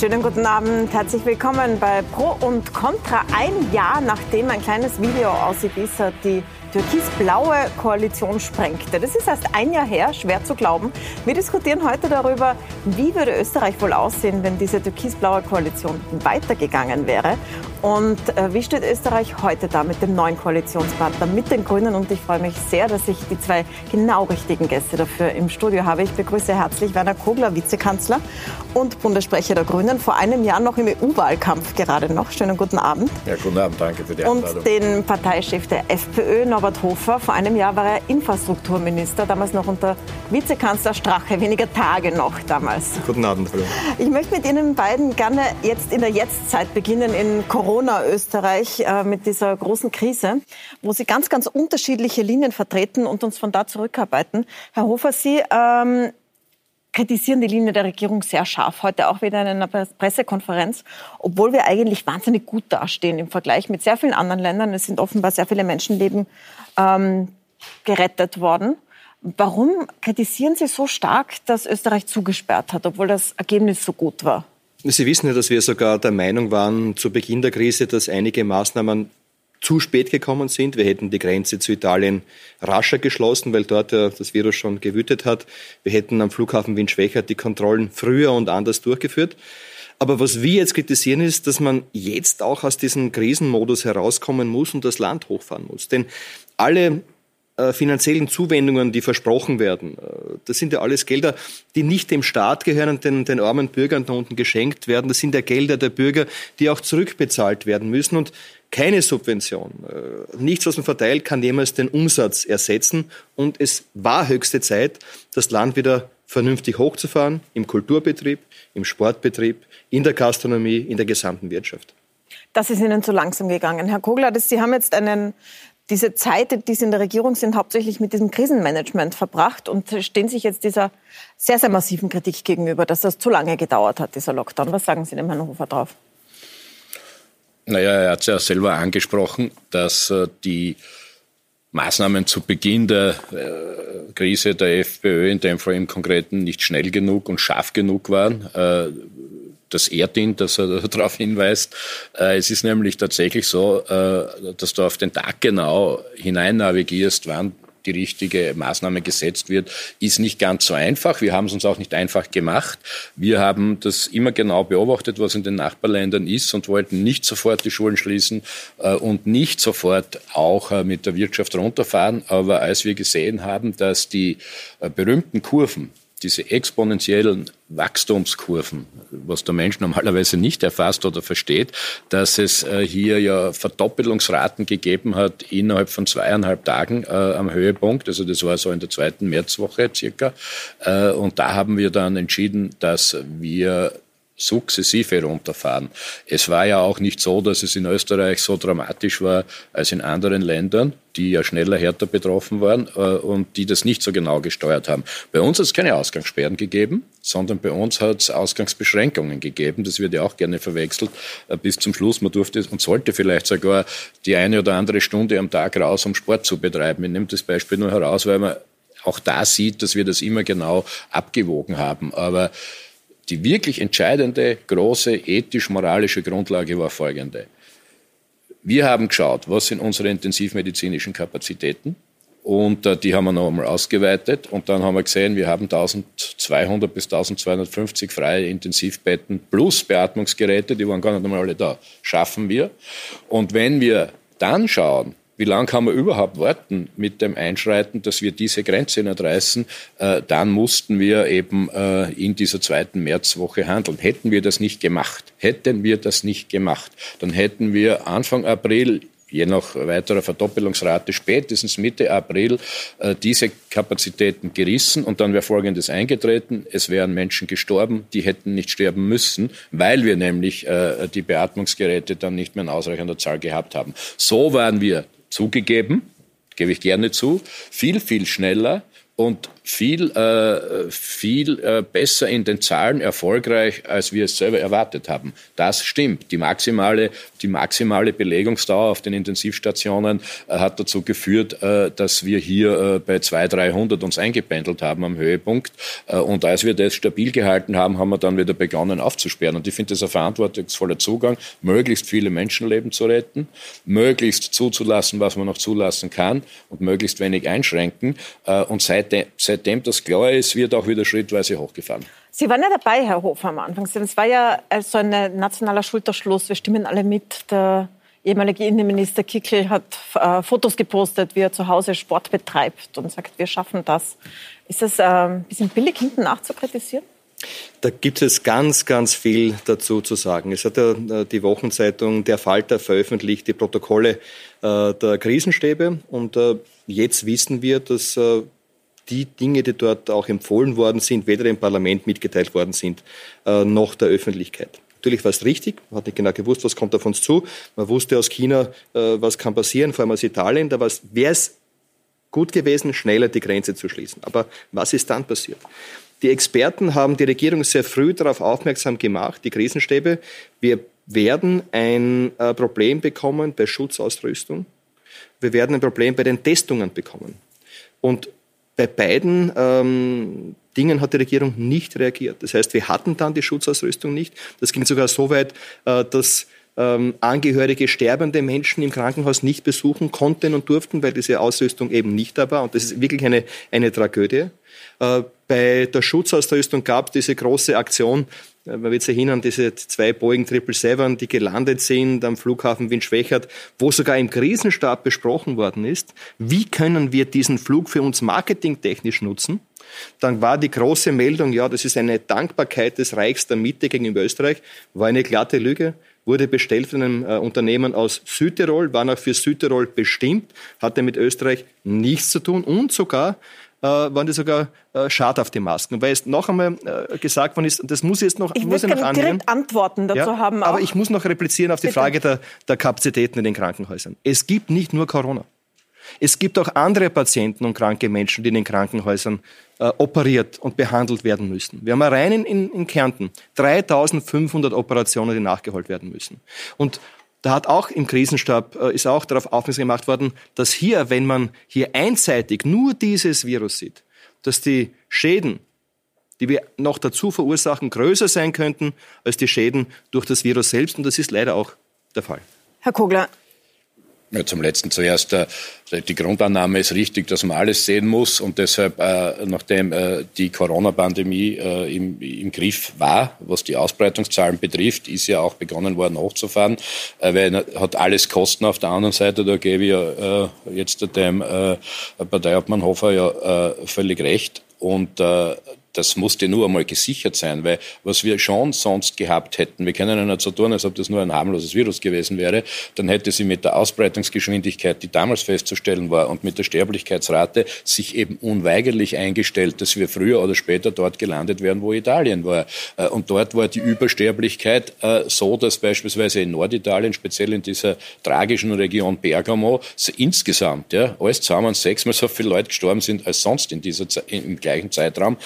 Schönen guten Abend, herzlich willkommen bei Pro und Contra. Ein Jahr nachdem ein kleines Video aus Ibiza die türkis-blaue Koalition sprengte. Das ist erst ein Jahr her, schwer zu glauben. Wir diskutieren heute darüber, wie würde Österreich wohl aussehen, wenn diese türkis-blaue Koalition weitergegangen wäre. Und äh, wie steht Österreich heute da mit dem neuen Koalitionspartner, mit den Grünen? Und ich freue mich sehr, dass ich die zwei genau richtigen Gäste dafür im Studio habe. Ich begrüße herzlich Werner Kogler, Vizekanzler und Bundessprecher der Grünen, vor einem Jahr noch im EU-Wahlkampf gerade noch. Schönen guten Abend. Ja, guten Abend, danke für die Einladung. Und den Parteichef der FPÖ, Norbert Hofer. Vor einem Jahr war er Infrastrukturminister, damals noch unter Vizekanzler Strache, weniger Tage noch damals. Guten Abend, hallo. Ich möchte mit Ihnen beiden gerne jetzt in der Jetztzeit beginnen, in Corona-Österreich, äh, mit dieser großen Krise, wo Sie ganz, ganz unterschiedliche Linien vertreten und uns von da zurückarbeiten. Herr Hofer, Sie ähm, kritisieren die Linie der Regierung sehr scharf. Heute auch wieder in einer Pressekonferenz, obwohl wir eigentlich wahnsinnig gut dastehen im Vergleich mit sehr vielen anderen Ländern. Es sind offenbar sehr viele Menschenleben ähm, gerettet worden. Warum kritisieren Sie so stark, dass Österreich zugesperrt hat, obwohl das Ergebnis so gut war? Sie wissen ja, dass wir sogar der Meinung waren zu Beginn der Krise, dass einige Maßnahmen zu spät gekommen sind. Wir hätten die Grenze zu Italien rascher geschlossen, weil dort ja das Virus schon gewütet hat. Wir hätten am Flughafen Wien-Schwächert die Kontrollen früher und anders durchgeführt. Aber was wir jetzt kritisieren ist, dass man jetzt auch aus diesem Krisenmodus herauskommen muss und das Land hochfahren muss. Denn alle äh, finanziellen Zuwendungen, die versprochen werden, äh, das sind ja alles Gelder, die nicht dem Staat gehören und den, den armen Bürgern da unten geschenkt werden. Das sind ja Gelder der Bürger, die auch zurückbezahlt werden müssen. Und keine Subvention, äh, nichts, was man verteilt, kann jemals den Umsatz ersetzen. Und es war höchste Zeit, das Land wieder vernünftig hochzufahren, im Kulturbetrieb, im Sportbetrieb, in der Gastronomie, in der gesamten Wirtschaft. Das ist Ihnen zu langsam gegangen. Herr Kogler, Sie haben jetzt einen, diese Zeit, die Sie in der Regierung sind, hauptsächlich mit diesem Krisenmanagement verbracht und stehen sich jetzt dieser sehr, sehr massiven Kritik gegenüber, dass das zu lange gedauert hat, dieser Lockdown. Was sagen Sie dem Herrn Hofer drauf? Naja, er hat es ja selber angesprochen, dass äh, die Maßnahmen zu Beginn der äh, Krise der FPÖ, in dem Fall im Konkreten, nicht schnell genug und scharf genug waren. Äh, das ehrt ihn, dass er darauf hinweist. Es ist nämlich tatsächlich so, dass du auf den Tag genau hinein navigierst, wann die richtige Maßnahme gesetzt wird, ist nicht ganz so einfach. Wir haben es uns auch nicht einfach gemacht. Wir haben das immer genau beobachtet, was in den Nachbarländern ist und wollten nicht sofort die Schulen schließen äh, und nicht sofort auch äh, mit der Wirtschaft runterfahren. Aber als wir gesehen haben, dass die äh, berühmten Kurven, diese exponentiellen Wachstumskurven, was der Mensch normalerweise nicht erfasst oder versteht, dass es äh, hier ja Verdoppelungsraten gegeben hat innerhalb von zweieinhalb Tagen äh, am Höhepunkt. Also das war so in der zweiten Märzwoche circa. Äh, und da haben wir dann entschieden, dass wir sukzessive runterfahren. Es war ja auch nicht so, dass es in Österreich so dramatisch war als in anderen Ländern, die ja schneller, härter betroffen waren äh, und die das nicht so genau gesteuert haben. Bei uns hat es keine Ausgangssperren gegeben, sondern bei uns hat es Ausgangsbeschränkungen gegeben. Das wird ja auch gerne verwechselt äh, bis zum Schluss. Man durfte und sollte vielleicht sogar die eine oder andere Stunde am Tag raus, um Sport zu betreiben. Ich nehme das Beispiel nur heraus, weil man auch da sieht, dass wir das immer genau abgewogen haben. Aber die wirklich entscheidende, große ethisch-moralische Grundlage war folgende. Wir haben geschaut, was sind unsere intensivmedizinischen Kapazitäten und äh, die haben wir noch einmal ausgeweitet und dann haben wir gesehen, wir haben 1200 bis 1250 freie Intensivbetten plus Beatmungsgeräte, die waren gar nicht einmal alle da. Schaffen wir. Und wenn wir dann schauen, wie lange kann man überhaupt warten mit dem Einschreiten, dass wir diese Grenze nicht reißen? Äh, dann mussten wir eben äh, in dieser zweiten Märzwoche handeln. Hätten wir das nicht gemacht, hätten wir das nicht gemacht, dann hätten wir Anfang April je nach weiterer Verdoppelungsrate spätestens Mitte April äh, diese Kapazitäten gerissen und dann wäre Folgendes eingetreten. Es wären Menschen gestorben, die hätten nicht sterben müssen, weil wir nämlich äh, die Beatmungsgeräte dann nicht mehr in ausreichender Zahl gehabt haben. So waren wir zugegeben, gebe ich gerne zu, viel, viel schneller und viel, äh, viel äh, besser in den Zahlen erfolgreich, als wir es selber erwartet haben. Das stimmt. Die maximale, die maximale Belegungsdauer auf den Intensivstationen äh, hat dazu geführt, äh, dass wir hier äh, bei 200, 300 uns eingependelt haben am Höhepunkt. Äh, und als wir das stabil gehalten haben, haben wir dann wieder begonnen aufzusperren. Und ich finde das ein verantwortungsvoller Zugang, möglichst viele Menschenleben zu retten, möglichst zuzulassen, was man noch zulassen kann und möglichst wenig einschränken. Und seitdem, seitdem das klar ist, wird auch wieder schrittweise hochgefahren. Sie waren ja dabei, Herr Hofer, am Anfang. Es war ja so ein nationaler Schulterschluss. Wir stimmen alle mit. Der ehemalige Innenminister Kickel hat äh, Fotos gepostet, wie er zu Hause Sport betreibt und sagt, wir schaffen das. Ist das äh, ein bisschen billig hinten nachzukritisieren? Da gibt es ganz, ganz viel dazu zu sagen. Es hat ja äh, die Wochenzeitung Der Falter veröffentlicht die Protokolle äh, der Krisenstäbe und äh, jetzt wissen wir, dass die Dinge, die dort auch empfohlen worden sind, weder im Parlament mitgeteilt worden sind, noch der Öffentlichkeit. Natürlich war es richtig, man hat nicht genau gewusst, was kommt auf uns zu. Man wusste aus China, was kann passieren, vor allem aus Italien. Da wäre es gut gewesen, schneller die Grenze zu schließen. Aber was ist dann passiert? Die Experten haben die Regierung sehr früh darauf aufmerksam gemacht, die Krisenstäbe. Wir werden ein äh, Problem bekommen bei Schutzausrüstung. Wir werden ein Problem bei den Testungen bekommen. Und bei beiden ähm, Dingen hat die Regierung nicht reagiert. Das heißt, wir hatten dann die Schutzausrüstung nicht. Das ging sogar so weit, äh, dass ähm, Angehörige sterbende Menschen im Krankenhaus nicht besuchen konnten und durften, weil diese Ausrüstung eben nicht da war. Und das ist wirklich eine, eine Tragödie. Äh, bei der Schutzausrüstung gab es diese große Aktion, man wird sich erinnern, diese zwei Boeing 777, die gelandet sind am Flughafen Wien-Schwächert, wo sogar im Krisenstab besprochen worden ist, wie können wir diesen Flug für uns marketingtechnisch nutzen. Dann war die große Meldung, ja, das ist eine Dankbarkeit des Reichs der Mitte gegenüber Österreich, war eine glatte Lüge wurde bestellt von einem äh, Unternehmen aus Südtirol, war auch für Südtirol bestimmt, hatte mit Österreich nichts zu tun und sogar äh, waren die sogar äh, schadhafte Masken. Weil es noch einmal äh, gesagt worden ist, das muss ich jetzt noch, ich muss ich noch direkt Antworten dazu ja, haben. Auch. Aber ich muss noch replizieren auf die Bitte. Frage der, der Kapazitäten in den Krankenhäusern. Es gibt nicht nur Corona. Es gibt auch andere Patienten und kranke Menschen, die in den Krankenhäusern äh, operiert und behandelt werden müssen. Wir haben allein in, in, in Kärnten 3500 Operationen, die nachgeholt werden müssen. Und da hat auch im Krisenstab, äh, ist auch darauf aufmerksam gemacht worden, dass hier, wenn man hier einseitig nur dieses Virus sieht, dass die Schäden, die wir noch dazu verursachen, größer sein könnten als die Schäden durch das Virus selbst. Und das ist leider auch der Fall. Herr Kogler, ja, zum Letzten zuerst. Äh, die Grundannahme ist richtig, dass man alles sehen muss und deshalb, äh, nachdem äh, die Corona-Pandemie im, im Griff war, was die Ausbreitungszahlen betrifft, ist ja auch begonnen worden hochzufahren, weil hat alles Kosten auf der anderen Seite. Da gebe ich ja jetzt dem Parteiobmann Hofer ja völlig recht. Und das musste nur einmal gesichert sein, weil was wir schon sonst gehabt hätten, wir können ja nicht so tun, als ob das nur ein harmloses Virus gewesen wäre, dann hätte sie mit der Ausbreitungsgeschwindigkeit, die damals festzustellen war, und mit der Sterblichkeitsrate sich eben unweigerlich eingestellt, dass wir früher oder später dort gelandet wären, wo Italien war. Äh, und dort war die Übersterblichkeit äh, so, dass beispielsweise in Norditalien, speziell in dieser tragischen Region Bergamo, insgesamt, ja, alles zusammen sechsmal so viele Leute gestorben sind als sonst in dieser, im gleichen Zeitraum.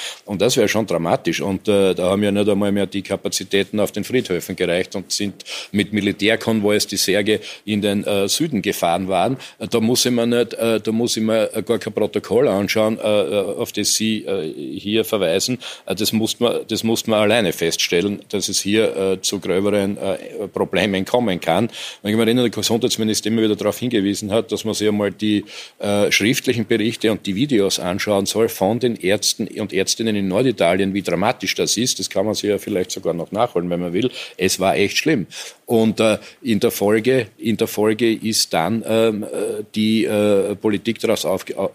Das wäre schon dramatisch. Und äh, da haben ja nicht einmal mehr die Kapazitäten auf den Friedhöfen gereicht und sind mit Militärkonvois die Särge in den äh, Süden gefahren waren. Äh, da muss ich mir nicht, äh, da muss ich mir gar kein Protokoll anschauen, äh, äh auf das Sie äh, hier verweisen. Äh, das muss man, das muss man alleine feststellen, dass es hier äh, zu gröberen äh, Problemen kommen kann. Und ich erinnere, der Gesundheitsminister immer wieder darauf hingewiesen hat, dass man sich einmal die äh, schriftlichen Berichte und die Videos anschauen soll von den Ärzten und Ärztinnen in in Norditalien, wie dramatisch das ist. Das kann man sich ja vielleicht sogar noch nachholen, wenn man will. Es war echt schlimm. Und äh, in, der Folge, in der Folge ist dann ähm, äh, die äh, Politik daraus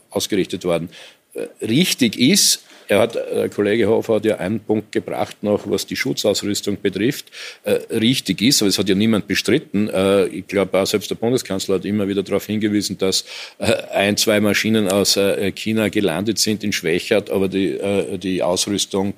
ausgerichtet worden. Äh, richtig ist, er hat, der äh, Kollege Hofer hat ja einen Punkt gebracht noch, was die Schutzausrüstung betrifft, äh, richtig ist, aber es hat ja niemand bestritten. Äh, ich glaube, auch selbst der Bundeskanzler hat immer wieder darauf hingewiesen, dass äh, ein, zwei Maschinen aus äh, China gelandet sind in Schwächert, aber die, äh, die Ausrüstung,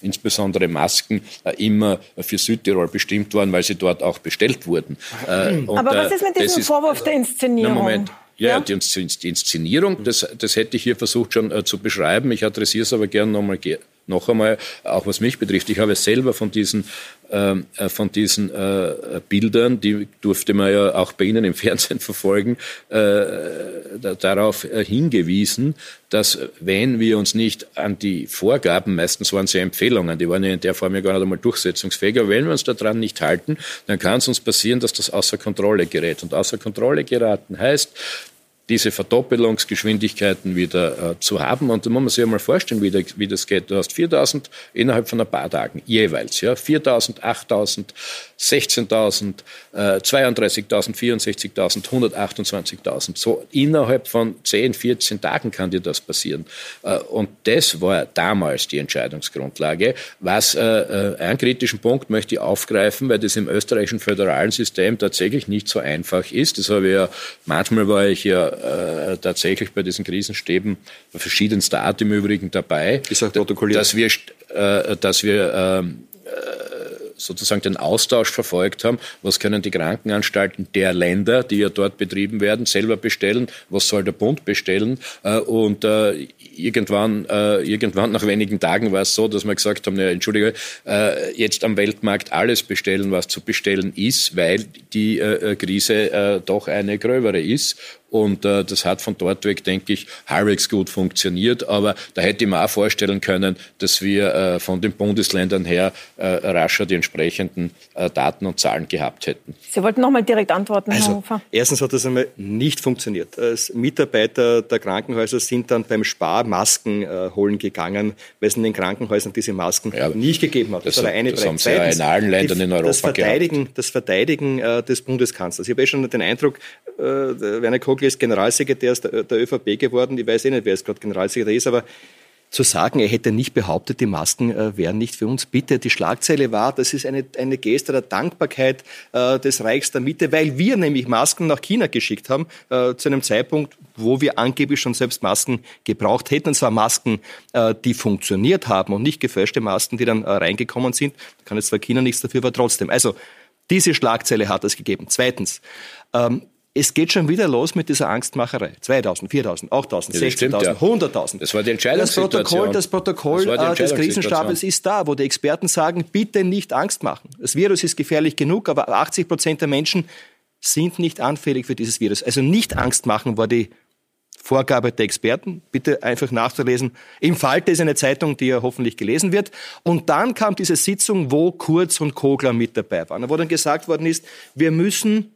insbesondere Masken, immer für Südtirol bestimmt waren, weil sie dort auch bestellt wurden. aber was ist mit diesem Vorwurf der Inszenierung? Na, Moment. Ja. Die, die, Inszenierung, das, das hätte ich hier versucht schon äh, zu beschreiben. Ich adressiere es aber gerne nochmal noch einmal, auch was mich betrifft, ich habe selber von diesen, ähm, äh, von diesen äh, Bildern, die durfte man ja auch bei Ihnen im Fernsehen verfolgen, äh, darauf äh, hingewiesen, dass wenn wir uns nicht an die Vorgaben, meistens waren ja Empfehlungen, die waren ja in der Form ja gar nicht einmal durchsetzungsfähig, aber wenn wir uns daran nicht halten, dann kann es uns passieren, dass das außer Kontrolle gerät. Und außer Kontrolle geraten heißt, diese Verdoppelungsgeschwindigkeiten wieder äh, zu haben. Und da muss man sich einmal vorstellen, wie, der, wie, das geht. Du hast 4000 innerhalb von ein paar Tagen jeweils. Ja? 4000, 8000, 16.000, äh, 32.000, 64.000, 128.000. So innerhalb von 10, 14 Tagen kann dir das passieren. Äh, und das war damals die Entscheidungsgrundlage. Was, äh, äh, einen kritischen Punkt möchte ich aufgreifen, weil das im österreichischen föderalen System tatsächlich nicht so einfach ist. Das habe ich ja, manchmal war ich ja äh, tatsächlich bei diesen Krisenstäben verschiedenster Art im Übrigen dabei. Ist auch protokolliert. Dass wir, äh, dass wir ähm, sozusagen den Austausch verfolgt haben. Was können die Krankenanstalten der Länder, die ja dort betrieben werden, selber bestellen? Was soll der Bund bestellen? Äh, und äh, irgendwann, äh, irgendwann nach wenigen Tagen war es so, dass wir gesagt haben, ja, entschuldige, jetzt am Weltmarkt alles bestellen, was zu bestellen ist, weil die Krise doch eine gröbere ist. Und äh, das hat von dort weg, denke ich, halbwegs gut funktioniert. Aber da hätte ich mir auch vorstellen können, dass wir äh, von den Bundesländern her äh, rascher die entsprechenden äh, Daten und Zahlen gehabt hätten. Sie wollten noch mal direkt antworten, also, Herr Hofer. Erstens hat das einmal nicht funktioniert. Als Mitarbeiter der Krankenhäuser sind dann beim Spar Masken äh, holen gegangen, weil es in den Krankenhäusern diese Masken ja, nicht gegeben hat. Das, das, war eine das haben sie ja in allen Ländern in Europa das Verteidigen, Das Verteidigen äh, des Bundeskanzlers. Ich habe eh schon den Eindruck, äh, Werner Kogel ist Generalsekretär der, ÖVP geworden. Ich weiß eh nicht, wer jetzt gerade Generalsekretär ist, aber zu sagen, er hätte nicht behauptet, die Masken äh, wären nicht für uns. Bitte, die Schlagzeile war, das ist eine, eine Geste der Dankbarkeit äh, des Reichs der Mitte, weil wir nämlich Masken nach China geschickt haben, äh, zu einem Zeitpunkt, wo wir angeblich schon selbst Masken gebraucht hätten. Und zwar Masken, äh, die funktioniert haben und nicht gefälschte Masken, die dann äh, reingekommen sind. Da kann jetzt zwar China nichts dafür, aber trotzdem. Also, diese Schlagzeile hat es gegeben. Zweitens, ähm, es geht schon wieder los mit dieser Angstmacherei. 2000, 4000, 8000, 16.000, ja. 100.000. Das war die Entscheidungssituation. Das Protokoll, das Protokoll das äh, des Krisenstabes ist da, wo die Experten sagen, bitte nicht Angst machen. Das Virus ist gefährlich genug, aber 80 Prozent der Menschen sind nicht anfällig für dieses Virus. Also nicht Angst machen war die Vorgabe der Experten. Bitte einfach nachzulesen. Im Falte ist eine Zeitung, die ja hoffentlich gelesen wird. Und dann kam diese Sitzung, wo Kurz und Kogler mit dabei waren, wo dann gesagt worden ist, wir müssen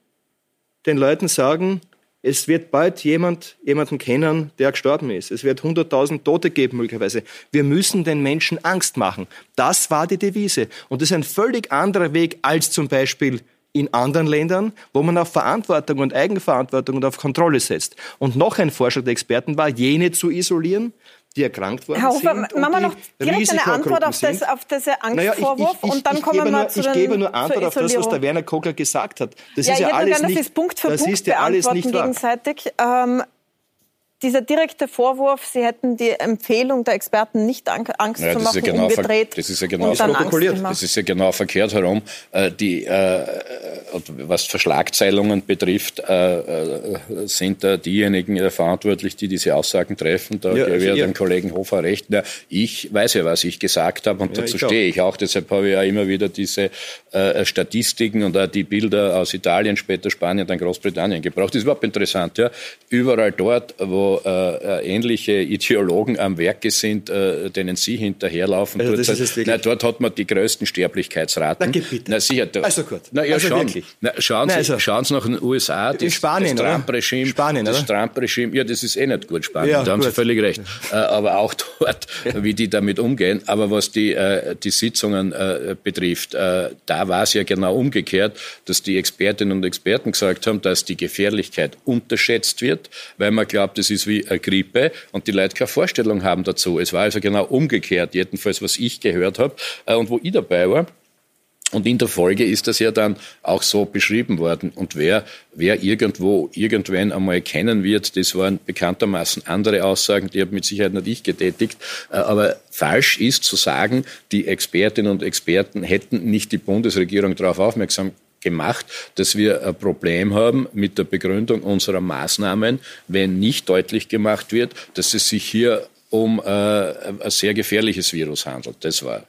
den Leuten sagen, es wird bald jemand jemanden kennen, der gestorben ist. Es wird 100.000 Tote geben möglicherweise. Wir müssen den Menschen Angst machen. Das war die Devise. Und das ist ein völlig anderer Weg als zum Beispiel in anderen Ländern, wo man auf Verantwortung und Eigenverantwortung und auf Kontrolle setzt. Und noch ein Vorschlag der Experten war, jene zu isolieren, die erkrankt worden Herr Hofer, sind. Machen wir noch direkt eine Antwort auf, das, auf diesen Angstvorwurf naja, ich, ich, ich, und dann kommen wir mal zu Ich gebe nur Antwort auf das, was der Werner Kogler gesagt hat. Das ja, ist ja alles gerne, nicht, das ist Punkt für das Punkt ist ja alles nicht gegenseitig. Ähm, dieser direkte Vorwurf, Sie hätten die Empfehlung der Experten nicht Angst ja, zu machen, ja genau umgedreht das ist ja genau protokolliert. Das ist ja genau verkehrt herum. Äh, die, äh, was Verschlagzeilungen betrifft, äh, äh, sind da diejenigen äh, verantwortlich, die diese Aussagen treffen. Da ja, gebe ich also dem Kollegen Hofer recht. Na, ich weiß ja, was ich gesagt habe und ja, dazu stehe ich auch. Deshalb habe ich ja immer wieder diese äh, Statistiken und auch die Bilder aus Italien, später Spanien, dann Großbritannien gebraucht. Das ist überhaupt interessant. Ja? Überall dort, wo äh, ähnliche Ideologen am Werke sind, äh, denen Sie hinterherlaufen. Also dort, hat, na, dort hat man die größten Sterblichkeitsraten. Na, bitte. Na, sicher, da, also gut. Na, ja, also schauen, na, schauen, Sie, also, schauen Sie nach den USA. Das, in Spanien, das Trump-Regime. Spanien, das Trump-Regime, ja, das ist eh nicht gut, Spanien. Ja, da haben gut. Sie völlig recht. Äh, aber auch dort, wie die damit umgehen. Aber was die, äh, die Sitzungen äh, betrifft, äh, da war es ja genau umgekehrt, dass die Expertinnen und Experten gesagt haben, dass die Gefährlichkeit unterschätzt wird, weil man glaubt, es ist ist wie eine Grippe und die Leute keine Vorstellung haben dazu. Es war also genau umgekehrt, jedenfalls was ich gehört habe äh, und wo ich dabei war. Und in der Folge ist das ja dann auch so beschrieben worden. Und wer, wer irgendwo, irgendwann einmal kennen wird, das waren bekanntermaßen andere Aussagen, die habe mit Sicherheit nicht ich getätigt. Äh, aber falsch ist zu sagen, die Expertinnen und Experten hätten nicht die Bundesregierung darauf aufmerksam gemacht, dass wir ein Problem haben mit der Begründung unserer Maßnahmen, wenn nicht deutlich gemacht wird, dass es sich hier um äh, ein sehr gefährliches Virus handelt. Das war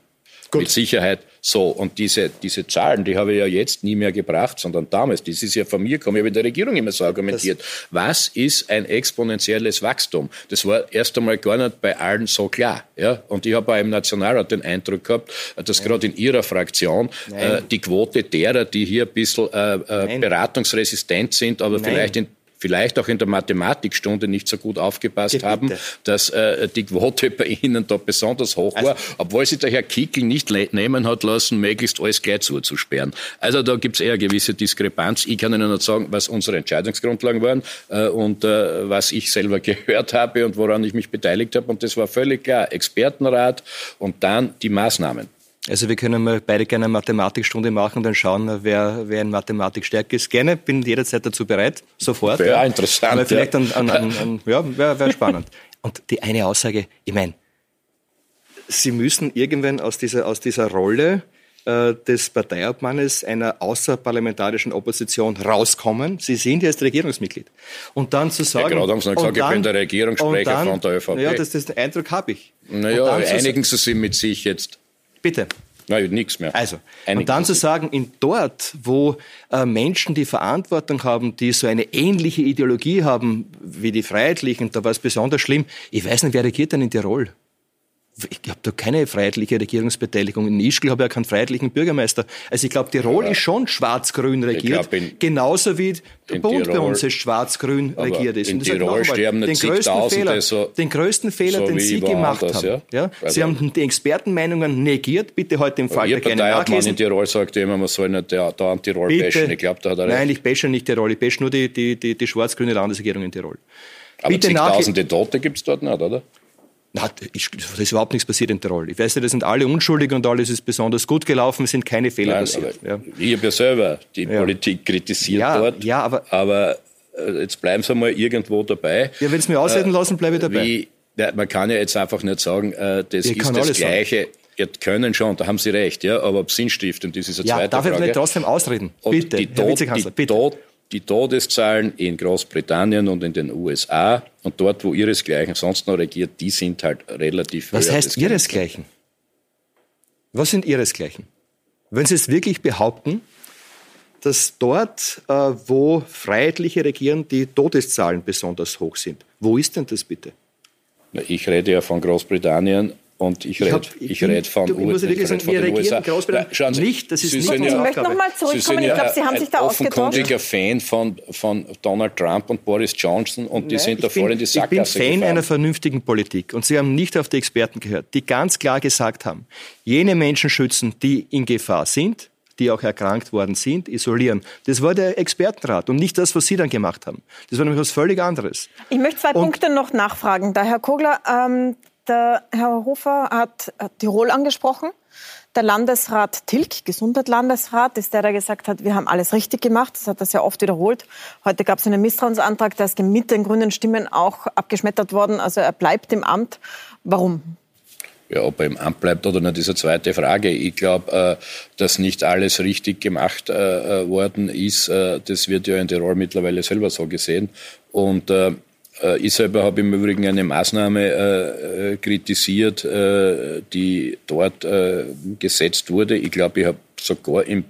Gut. mit Sicherheit so. Und diese, diese Zahlen, die habe ich ja jetzt nie mehr gebracht, sondern damals, das ist ja von mir gekommen. Ich habe in der Regierung immer so argumentiert. Das was ist ein exponentielles Wachstum? Das war erst einmal gar nicht bei allen so klar. Ja? Und ich habe auch im Nationalrat den Eindruck gehabt, dass ja. gerade in Ihrer Fraktion äh, die Quote derer, die hier ein bisschen äh, äh beratungsresistent sind, aber Nein. vielleicht in vielleicht auch in der Mathematikstunde nicht so gut aufgepasst Bitte. haben, dass äh, die Quote bei Ihnen da besonders hoch war, also, obwohl sich der Herr Kickel nicht nehmen hat lassen, möglichst alles gleich zuzusperren. Also da gibt es eher gewisse Diskrepanz. Ich kann Ihnen nur sagen, was unsere Entscheidungsgrundlagen waren äh, und äh, was ich selber gehört habe und woran ich mich beteiligt habe. Und das war völlig klar. Expertenrat und dann die Maßnahmen. Also wir können mal beide gerne eine Mathematikstunde machen und dann schauen, wer, wer in Mathematik stärker ist. Gerne, bin jederzeit dazu bereit, sofort. Wäre ja. interessant. Aber vielleicht ja. An, an, an, ja, wäre wär spannend. Und die eine Aussage, ich meine, Sie müssen irgendwann aus dieser, aus dieser Rolle äh, des Parteiobmannes einer außerparlamentarischen Opposition rauskommen. Sie sind jetzt Regierungsmitglied. Und dann zu sagen... Ja, gerade haben Sie gesagt, dann, ich bin der Regierungssprecher dann, von der ÖVP. Ja, das, das den Eindruck habe ich. Naja, einigen Sie sich mit sich jetzt. Bitte. Nein, nichts mehr. Also, Einigen und dann zu sagen, in dort, wo äh, Menschen die Verantwortung haben, die so eine ähnliche Ideologie haben wie die Freiheitlichen, da war es besonders schlimm. Ich weiß nicht, wer regiert denn in Tirol? Ich habe da keine freiheitliche Regierungsbeteiligung. In Ischgl habe ich ja keinen freiheitlichen Bürgermeister. Also ich glaube, Tirol ja. ist schon schwarz-grün regiert, in, genauso wie der Bund Tirol, bei uns ist schwarz-grün regiert ist. In Tirol sterben den größten Fehler, so, den größten Fehler, so den Sie gemacht haben. Ja? ja? Also, Sie haben die Expertenmeinungen negiert. Bitte heute im Fall der gerne nachlesen. in Tirol sagt immer, man soll nicht da, an Tirol Bitte. bashen. Ich glaube, da hat er. Nein, ich bashe nicht Tirol. Ich bashe nur die, die, die, die schwarz-grüne Landesregierung in Tirol. Aber Bitte zigtausende Tote gibt es dort nicht, oder? Na, da ist überhaupt nichts passiert in Tirol. Ich weiß nicht, das sind alle unschuldig und alles ist besonders gut gelaufen, es sind keine Fehler Nein, passiert. Ja. Ich habe ja selber die ja. Politik kritisiert ja, dort. Ja, aber, aber äh, jetzt bleiben Sie mal irgendwo dabei. Ja, wenn Sie mir ausreden äh, lassen, bleibe ich dabei. Wie, ja, man kann ja jetzt einfach nicht sagen, äh, das ich ist das Gleiche. Sagen. Ja, können schon, da haben Sie recht, ja, aber sinnstiftend, das ist eine ja, zweite darf Frage. Darf ich nicht trotzdem ausreden? Bitte, die, Tod, die, bitte. Tod, die Todeszahlen in Großbritannien und in den USA und dort, wo ihresgleichen sonst noch regiert, die sind halt relativ Was heißt ihresgleichen? Was sind ihresgleichen? Wenn Sie es wirklich behaupten, dass dort, äh, wo Freiheitliche regieren, die Todeszahlen besonders hoch sind. Wo ist denn das bitte? Ich rede ja von Großbritannien und ich rede ich, red von, du, ich sagen, wir regieren Großbritannien Sie, nicht. Das ist Sie nicht sind ja, Ich möchte nochmal zurückkommen. Ich glaube, Sie haben sich da ausgetauscht. Ich bin ein offenkundiger Fan von, von Donald Trump und Boris Johnson und die Nein, sind da voll in die Sackgasse Ich bin Fan gefahren. einer vernünftigen Politik und Sie haben nicht auf die Experten gehört, die ganz klar gesagt haben, jene Menschen schützen, die in Gefahr sind, die auch erkrankt worden sind, isolieren. Das war der Expertenrat und nicht das, was Sie dann gemacht haben. Das war nämlich was völlig anderes. Ich möchte zwei und Punkte noch nachfragen. Da Herr Kogler, ähm, der Herr Hofer hat Tirol angesprochen. Der Landesrat Tilg, Gesundheitslandesrat, ist der, der gesagt hat, wir haben alles richtig gemacht. Das hat er sehr oft wiederholt. Heute gab es einen Misstrauensantrag, der ist mit den grünen Stimmen auch abgeschmettert worden. Also er bleibt im Amt. Warum? Ja, ob er im Amt bleibt oder nicht, ist eine zweite Frage. Ich glaube, äh, dass nicht alles richtig gemacht äh, äh, worden ist. das wird ja in Tirol mittlerweile selber so gesehen. Und ich selber habe im Übrigen eine Maßnahme äh, äh, kritisiert, äh, die dort äh, gesetzt wurde. Ich glaube, ich habe sogar im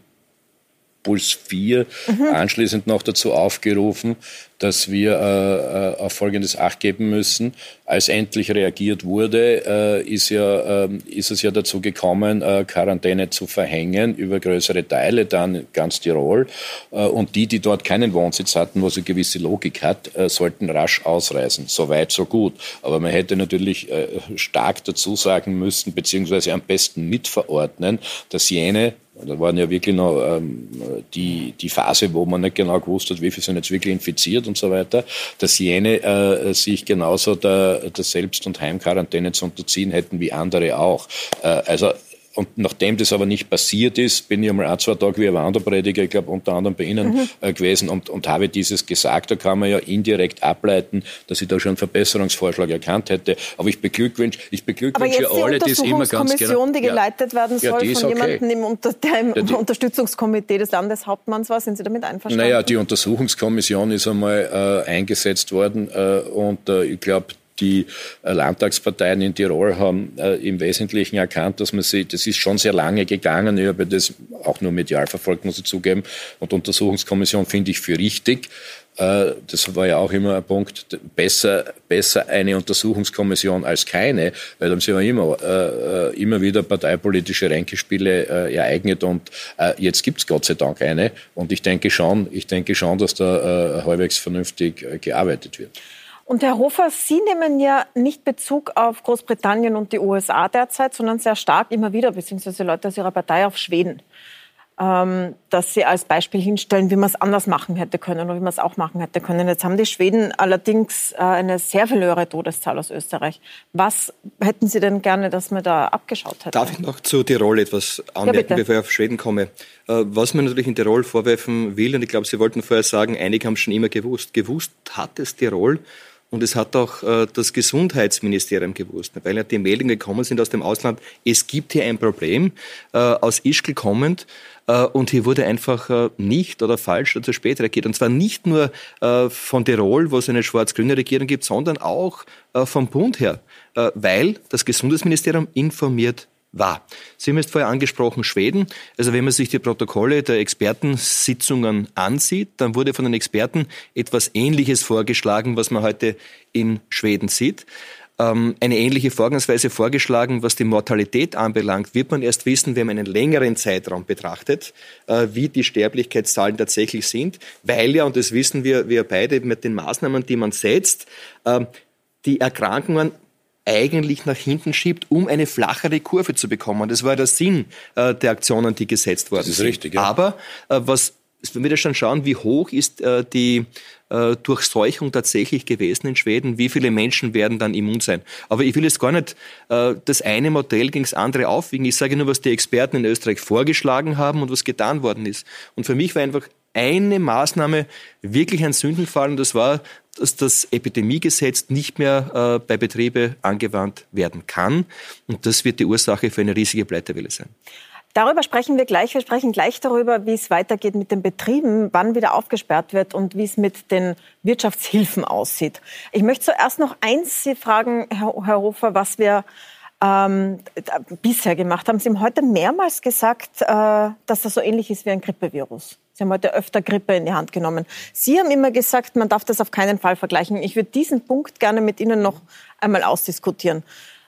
Puls 4 mhm. anschließend noch dazu aufgerufen, dass wir äh, äh, auf Folgendes Acht geben müssen. Als endlich reagiert wurde, äh, ist, ja, äh, ist es ja dazu gekommen, äh, Quarantäne zu verhängen über größere Teile, dann ganz Tirol. Äh, und die, die dort keinen Wohnsitz hatten, was eine gewisse Logik hat, sollten rasch ausreisen. So weit, so gut. Aber man hätte natürlich stark dazu sagen müssen, beziehungsweise am besten mitverordnen, dass jene, da waren ja wirklich noch ähm, die, die Phase, wo man nicht genau gewusst hat, wie viele sind jetzt wirklich infiziert und so weiter, dass jene äh, sich genauso der, der Selbst- und Heimquarantäne zu unterziehen hätten wie andere auch. Äh, also Und nachdem das aber nicht passiert ist, bin ich einmal ein, zwei Tage wie ein Wanderprediger, ich glaube unter anderem bei Ihnen mhm. äh, gewesen und, und habe dieses gesagt. Da kann man ja indirekt ableiten, dass ich da schon einen Verbesserungsvorschlag erkannt hätte. Aber ich beglückwünsche, ich beglückwünsche alle, die es immer ganz genau. die geleitet ja, werden soll ja, von okay. jemandem, im, Unter der im ja, Unterstützungskomitee des Landeshauptmanns war, sind Sie damit einverstanden? Naja, die Untersuchungskommission ist einmal äh, eingesetzt worden äh, und äh, ich glaube, die äh, Landtagsparteien in Tirol haben äh, im Wesentlichen erkannt, dass man sie, das ist schon sehr lange gegangen, ich habe das auch nur medial verfolgt, muss ich zugeben, und Untersuchungskommission finde ich für richtig. Äh, das war ja auch immer ein Punkt, besser, besser eine Untersuchungskommission als keine, weil dann sind wir immer, äh, äh, immer wieder parteipolitische Ränkespiele äh, ereignet und jetzt gibt es Gott sei Dank eine und ich denke schon, ich denke schon, dass da halbwegs vernünftig gearbeitet wird. Und Herr Hofer, Sie nehmen ja nicht Bezug auf Großbritannien und die USA derzeit, sondern sehr stark immer wieder, beziehungsweise Leute aus Ihrer Partei auf Schweden, ähm, dass Sie als Beispiel hinstellen, wie man es anders machen hätte können oder wie man es auch machen hätte können. Jetzt haben die Schweden allerdings äh, eine sehr viel höhere Todeszahl als Österreich. Was hätten Sie denn gerne, dass man da abgeschaut hätte? Darf ich noch zu Tirol etwas anmerken, ja, bevor ich auf Schweden komme? Äh, was man natürlich in Tirol vorwerfen will, und ich glaube, Sie wollten vorher sagen, einige haben schon immer gewusst. Gewusst hat es Tirol, und es hat auch äh, das Gesundheitsministerium gewusst, weil ja die Meldungen gekommen sind aus dem Ausland, es gibt hier ein Problem, äh, aus Ischgl kommend. Äh, und hier wurde einfach äh, nicht oder falsch oder zu spät reagiert. Und zwar nicht nur äh, von Tirol, wo es eine schwarz-grüne Regierung gibt, sondern auch äh, vom Bund her, weil das Gesundheitsministerium informiert war. Sie haben es vorher angesprochen, Schweden. Also wenn man sich die Protokolle der Expertensitzungen ansieht, dann wurde von den Experten etwas Ähnliches vorgeschlagen, was man heute in Schweden sieht. Ähm, eine ähnliche Vorgangsweise vorgeschlagen, was die Mortalität anbelangt, wird man erst wissen, wenn man einen längeren Zeitraum betrachtet, äh, wie die Sterblichkeitszahlen tatsächlich sind, weil ja, und das wissen wir, wir beide mit den Maßnahmen, die man setzt, ähm, die Erkrankungen eigentlich nach hinten schiebt, um eine flachere Kurve zu bekommen. Das war der Sinn äh, der Aktionen, die gesetzt worden sind. Das ist richtig, ja. Aber äh, was wenn wir das schon schauen, wie hoch ist äh, die äh, Durchseuchung tatsächlich gewesen in Schweden, wie viele Menschen werden dann immun sein. Aber ich will jetzt gar nicht äh, das eine Modell gegen das andere aufwiegen. Ich sage nur, was die Experten in Österreich vorgeschlagen haben und was getan worden ist. Und für mich war einfach eine Maßnahme wirklich ein Sündenfall und das war dass das Epidemiegesetz nicht mehr äh, bei Betriebe angewandt werden kann. Und das wird die Ursache für eine riesige Pleitewelle sein. Darüber sprechen wir gleich. Wir sprechen gleich darüber, wie es weitergeht mit den Betrieben, wann wieder aufgesperrt wird und wie es mit den Wirtschaftshilfen aussieht. Ich möchte zuerst noch eins Sie fragen, Herr, Herr Hofer, was wir ähm, bisher gemacht haben. Sie haben heute mehrmals gesagt, äh, dass das so ähnlich ist wie ein Grippevirus. Sie haben heute öfter Grippe in die Hand genommen. Sie haben immer gesagt, man darf das auf keinen Fall vergleichen. Ich würde diesen Punkt gerne mit Ihnen noch einmal ausdiskutieren.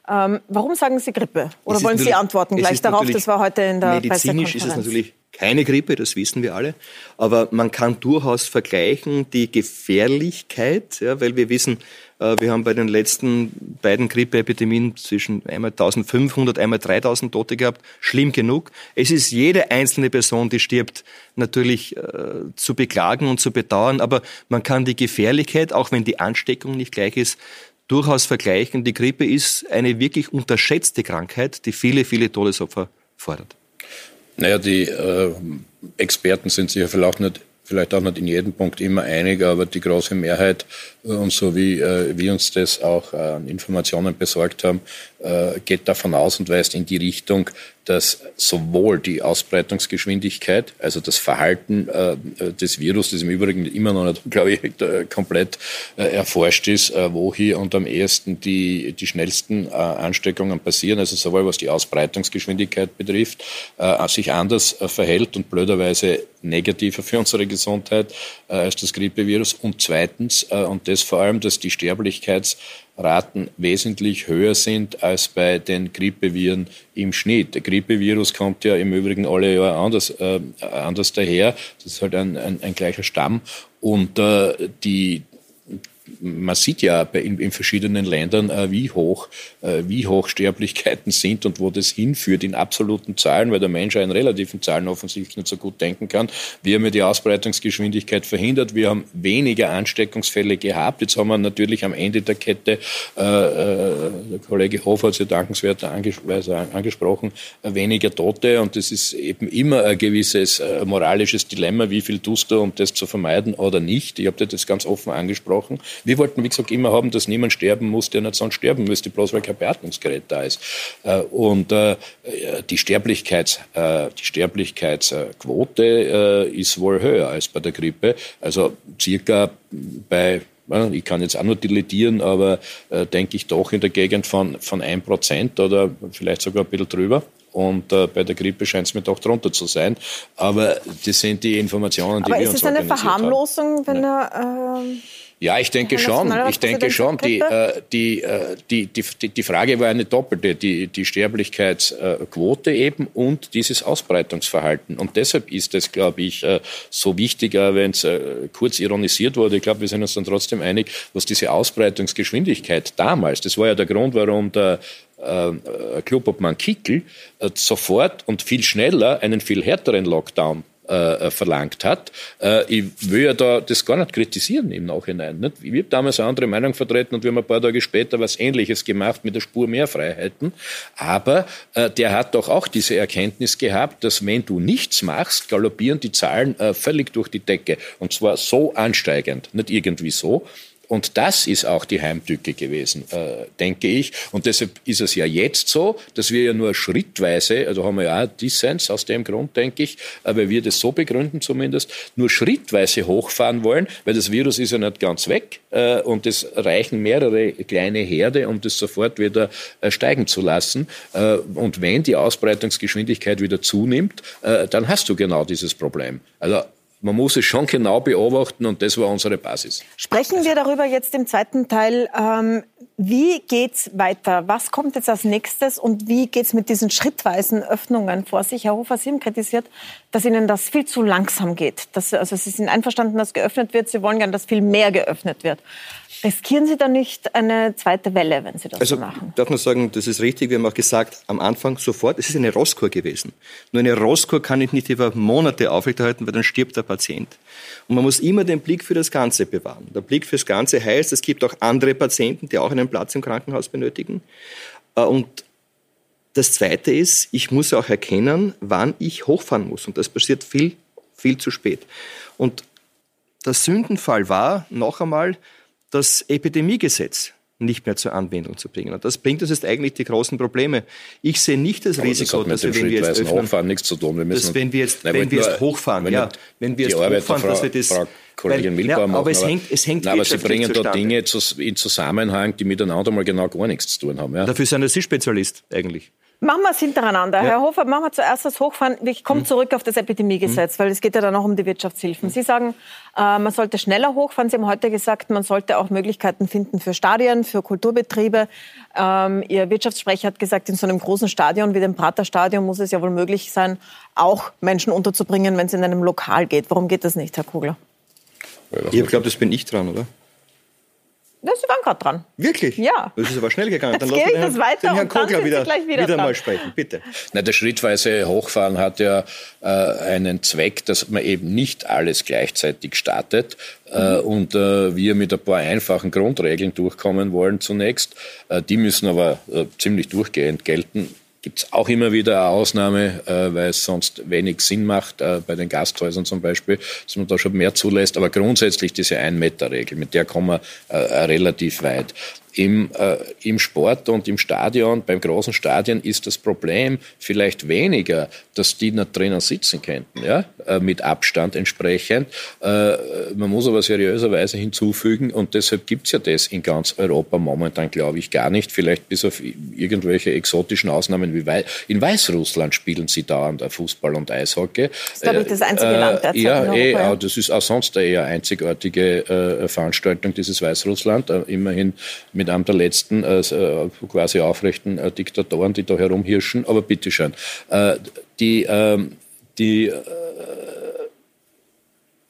Ähm, warum sagen Sie Grippe? Oder wollen Sie antworten gleich darauf? Das war heute in der Medizinisch ist es natürlich keine Grippe, das wissen wir alle. Aber man kann durchaus vergleichen die Gefährlichkeit, ja, weil wir wissen, wir haben bei den letzten beiden Grippeepidemien zwischen einmal 1500, einmal 3000 Tote gehabt. Schlimm genug. Es ist jede einzelne Person, die stirbt, natürlich äh, zu beklagen und zu bedauern. Aber man kann die Gefährlichkeit, auch wenn die Ansteckung nicht gleich ist, durchaus vergleichen. Die Grippe ist eine wirklich unterschätzte Krankheit, die viele, viele Todesopfer fordert. Naja, die äh, Experten sind sich ja vielleicht nicht vielleicht auch nicht in jedem Punkt immer einig, aber die große Mehrheit äh, und so wie äh, wir uns das auch an Informationen besorgt haben, äh, geht davon aus und weist in die Richtung, dass sowohl die Ausbreitungsgeschwindigkeit, also das Verhalten äh, des Virus, das im Übrigen immer noch nicht, glaube ich, komplett äh, erforscht ist, äh, wo hier und am ehesten die, die schnellsten äh, Ansteckungen passieren, also sowohl was die Ausbreitungsgeschwindigkeit betrifft, äh, sich anders äh, verhält und blöderweise negativer für unsere Gesundheit als das Grippevirus. Und zweitens, und das vor allem, dass die Sterblichkeits Raten wesentlich höher sind als bei den Grippeviren im Schnitt. Der Grippevirus kommt ja im Übrigen alle Jahre anders, äh, anders daher. Das ist halt ein, ein, ein gleicher Stamm. Und äh, die, man sieht ja in, verschiedenen Ländern, äh, wie hoch, äh, wie hoch Sterblichkeiten sind und wo das hinführt in absoluten Zahlen, weil der Mensch in relativen Zahlen offensichtlich nicht so gut denken kann. Wir haben ja die Ausbreitungsgeschwindigkeit verhindert. Wir haben weniger Ansteckungsfälle gehabt. Jetzt haben wir natürlich am Ende der Kette, äh, äh der Kollege Hofer hat es ja dankenswerterweise angesprochen, weniger Tote. Und das ist eben immer ein gewisses moralisches Dilemma, wie viel tust du, um das zu vermeiden oder nicht. Ich habe das ganz offen angesprochen. Wir wollten, wie gesagt, immer haben, dass niemand sterben muss, der nicht sonst sterben müsste, bloß weil kein Beatmungsgerät da ist. Äh, und äh, die, Sterblichkeits, äh, die Sterblichkeitsquote ist wohl höher als bei der Grippe. Also circa bei ich kann jetzt auch nur dilettieren, aber äh, denke ich doch in der Gegend von, von 1% oder vielleicht sogar ein bisschen drüber. Und äh, bei der Grippe scheint es mir doch drunter zu sein. Aber das sind die Informationen, die aber wir uns haben. Aber ist es eine Verharmlosung, wenn er... Äh ja, ich denke schon. Ich denke schon. Die, äh, die, äh, die, die, die Frage war eine doppelte. Die, die Sterblichkeitsquote eben und dieses Ausbreitungsverhalten. Und deshalb ist es, glaube ich, äh, so wichtiger, wenn es äh, kurz ironisiert wurde. Ich glaube, wir sind uns dann trotzdem einig, was diese Ausbreitungsgeschwindigkeit damals, das war ja der Grund, warum der äh, Klubobmann Kickel äh, sofort und viel schneller einen viel härteren Lockdown äh, äh, verlangt hat. Äh, ich will ja da das gar nicht kritisieren im Nachhinein. Nicht? Ich habe damals eine andere Meinung vertreten und wir haben ein paar Tage später was Ähnliches gemacht mit der Spur mehr Freiheiten. Aber äh, der hat doch auch diese Erkenntnis gehabt, dass wenn du nichts machst, galoppieren die Zahlen äh, völlig durch die Decke. Und zwar so ansteigend, nicht irgendwie so. Und das ist auch die Heimtücke gewesen, äh, denke ich. Und deshalb ist es ja jetzt so, dass wir ja nur schrittweise, also haben wir ja auch Dissens aus dem Grund, denke ich, weil wir das so begründen zumindest, nur schrittweise hochfahren wollen, weil das Virus ist ja nicht ganz weg äh, und es reichen mehrere kleine Herde, um das sofort wieder äh, steigen zu lassen. Äh, und wenn die Ausbreitungsgeschwindigkeit wieder zunimmt, äh, dann hast du genau dieses Problem. Also man muss es schon genau beobachten und das war unsere Basis. Sprechen wir darüber jetzt im zweiten Teil. Ähm, wie geht's weiter? Was kommt jetzt als nächstes und wie geht's mit diesen schrittweisen Öffnungen vor sich? Herr Hofer, Sie haben kritisiert, dass Ihnen das viel zu langsam geht. Dass, also Sie sind einverstanden, dass geöffnet wird. Sie wollen gern, dass viel mehr geöffnet wird. Riskieren Sie da nicht eine zweite Welle, wenn Sie das also, so machen? Darf man sagen, das ist richtig. Wir haben auch gesagt, am Anfang sofort, es ist eine Rosskur gewesen. Nur eine Rosskur kann ich nicht über Monate aufrechterhalten, weil dann stirbt der Patient. Und man muss immer den Blick für das Ganze bewahren. Der Blick fürs Ganze heißt, es gibt auch andere Patienten, die auch einen Platz im Krankenhaus benötigen. Äh, und das Zweite ist, ich muss auch erkennen, wann ich hochfahren muss. Und das passiert viel, viel zu spät. Und der Sündenfall war, noch einmal, das Epidemiegesetz nicht mehr zur Anwendung zu bringen. Und das bringt uns jetzt eigentlich die großen Probleme. Ich sehe nicht das Risiko, das dass wir, wenn wir jetzt öffnen, hochfahren nichts zu tun. Wir müssen, dass wenn wir jetzt, nein, wenn wir jetzt hochfahren, wenn ja, wenn wir jetzt hochfahren, dass wir das, Kollegin weil, ja, aber es hängt, es hängt nein, aber Sie bringen da Dinge in Zusammenhang, die miteinander mal genau gar nichts zu tun haben. Ja? Dafür sind Sie Spezialist eigentlich. Machen wir es hintereinander. Ja. Herr Hofer, machen wir zuerst das Hochfahren. Ich komme hm. zurück auf das Epidemiegesetz, hm. weil es geht ja dann auch um die Wirtschaftshilfen. Sie sagen, äh, man sollte schneller hochfahren. Sie haben heute gesagt, man sollte auch Möglichkeiten finden für Stadien, für Kulturbetriebe. Ähm, Ihr Wirtschaftssprecher hat gesagt, in so einem großen Stadion wie dem Praterstadion muss es ja wohl möglich sein, auch Menschen unterzubringen, wenn es in einem Lokal geht. Warum geht das nicht, Herr Kugler? Ich glaube, das bin ich dran, oder? Ja, Sie waren gerade dran. Wirklich? Ja. Das ist aber schnell gegangen. Dann lassen wir das weiter den Herrn Kogler wieder, wieder, wieder mal sprechen. Bitte. Na, das schrittweise Hochfahren hat ja äh, einen Zweck, dass man eben nicht alles gleichzeitig startet äh, mhm. und äh, wir mit ein paar einfachen Grundregeln durchkommen wollen zunächst. Äh, die müssen aber äh, ziemlich durchgehend gelten gibt es auch immer wieder eine Ausnahme, äh, weil es sonst wenig Sinn macht, äh, bei den Gasthäusern zum Beispiel, dass man da schon mehr zulässt. Aber grundsätzlich diese Ein-Meter-Regel, mit der kommen wir äh, relativ weit im, äh, im Sport und im Stadion, beim großen Stadion ist das Problem vielleicht weniger, dass die nicht drinnen sitzen könnten, ja, äh, mit Abstand entsprechend. Äh, man muss aber seriöserweise hinzufügen, und deshalb gibt's ja das in ganz Europa momentan, glaube ich, gar nicht. Vielleicht bis auf irgendwelche exotischen Ausnahmen wie Wei in Weißrussland spielen sie dauernd Fußball und Eishockey. Das ist, glaube ich, das einzige äh, Land derzeit ja, eh, ja, das ist auch sonst eine eher einzigartige äh, Veranstaltung, dieses Weißrussland. Äh, immerhin mit einem der letzten äh, äh, quasi aufrechten äh, Diktatoren, die da herumhirschen. Aber bitteschön. Äh, die ähm, die äh,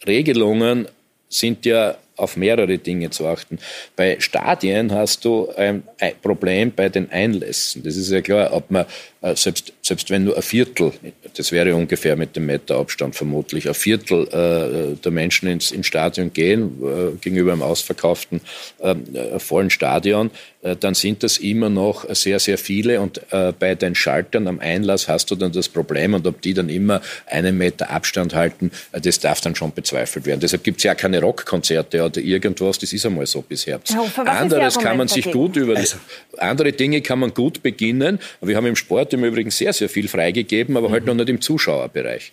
Regelungen sind ja auf mehrere Dinge zu achten. Bei Stadien hast du ein, ein Problem bei den Einlässen. Das ist ja klar, ob man äh, selbst, selbst wenn nur ein Viertel, das wäre ungefähr mit dem Meterabstand vermutlich, ein Viertel äh, der Menschen ins, ins Stadion gehen, äh, gegenüber einem ausverkauften ähm, äh, vollen Stadion, äh, dann sind das immer noch sehr, sehr viele und äh, bei den Schaltern am Einlass hast du dann das Problem und ob die dann immer einen Meter Abstand halten, das darf dann schon bezweifelt werden. Deshalb gibt es ja keine Rockkonzerte oder irgendwas, das ist einmal so bisher. Ja, Anderes kann man sich dagegen? gut über, also. andere Dinge kann man gut beginnen. Wir haben im Sport im Übrigen sehr, sehr viel freigegeben, aber mhm. halt noch nicht im Zuschauerbereich.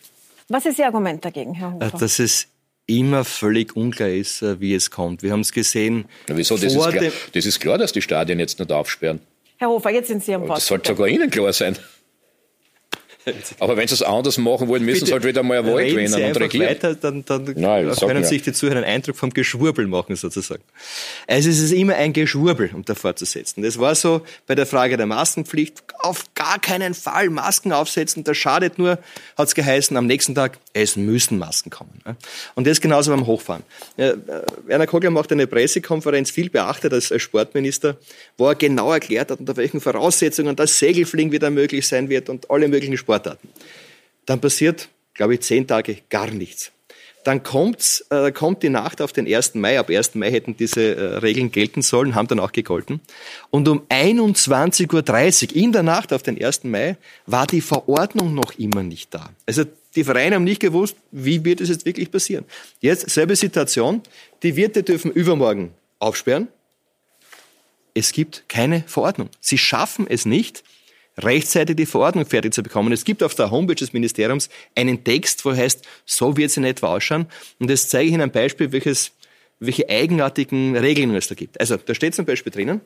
Was ist Ihr Argument dagegen, Herr Hofer? Äh, dass es immer völlig unklar ist, äh, wie es kommt. Wir haben es gesehen. Na, wieso? Das ist, klar, das ist klar, dass die Stadien jetzt nicht aufsperren. Herr Hofer, jetzt sind Sie am Wort. Das sollte sogar Ihnen klar sein. Aber wenn sie es anders machen wollen, müssen sie halt wieder mal eine Wahl gewinnen und regieren. Weiter, dann, dann Nein, können sich die Zuhörer einen Eindruck vom Geschwurbel machen, sozusagen. Also es ist immer ein Geschwurbel, um da fortzusetzen. Das war so bei der Frage der Maskenpflicht. Auf gar keinen Fall Masken aufsetzen, das schadet nur, hat es geheißen, am nächsten Tag, es müssen Masken kommen. Und das genauso beim Hochfahren. Äh, Werner Kogler macht eine Pressekonferenz, viel beachtet als Sportminister, wo er genau erklärt hat, unter welchen Voraussetzungen das Segelfliegen wieder möglich sein wird und alle möglichen Sport Sportarten. Dann passiert, glaube ich, zehn Tage gar nichts. Dann kommt's, äh, kommt die Nacht auf den 1. Mai. Ab 1. Mai hätten diese äh, Regeln gelten sollen, haben dann auch gegolten. Und um 21.30 Uhr in der Nacht auf den 1. Mai war die Verordnung noch immer nicht da. Also die Vereine haben nicht gewusst, wie wird es jetzt wirklich passieren. Jetzt selbe Situation. Die Wirte dürfen übermorgen aufsperren. Es gibt keine Verordnung. Sie schaffen es nicht, rechtzeitig die Verordnung fertig zu bekommen. Es gibt auf der Homepage des Ministeriums einen Text, wo heißt, so wird sie in etwa ausschauen. Und das zeige ich Ihnen ein Beispiel, welches, welche eigenartigen Regeln es da gibt. Also, da steht zum Beispiel drinnen,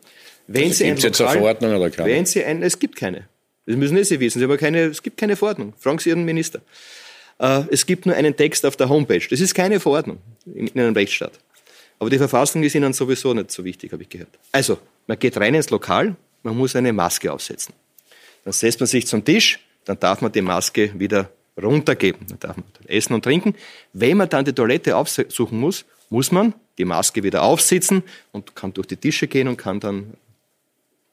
wenn also Sie ein Lokal, eine Verordnung oder keine? Wenn Sie ein, es gibt keine. Das müssen Sie wissen. Sie haben keine, es gibt keine Verordnung. Fragen Sie Ihren Minister. Äh, es gibt nur einen Text auf der Homepage. Das ist keine Verordnung in einem Rechtsstaat. Aber die Verfassung ist Ihnen sowieso nicht so wichtig, habe ich gehört. Also, man geht rein ins Lokal, man muss eine Maske aufsetzen. Dann setzt man sich zum Tisch, dann darf man die Maske wieder runtergeben. Dann darf man essen und trinken. Wenn man dann die Toilette aufsuchen muss, muss man die Maske wieder aufsitzen und kann durch die Tische gehen und kann dann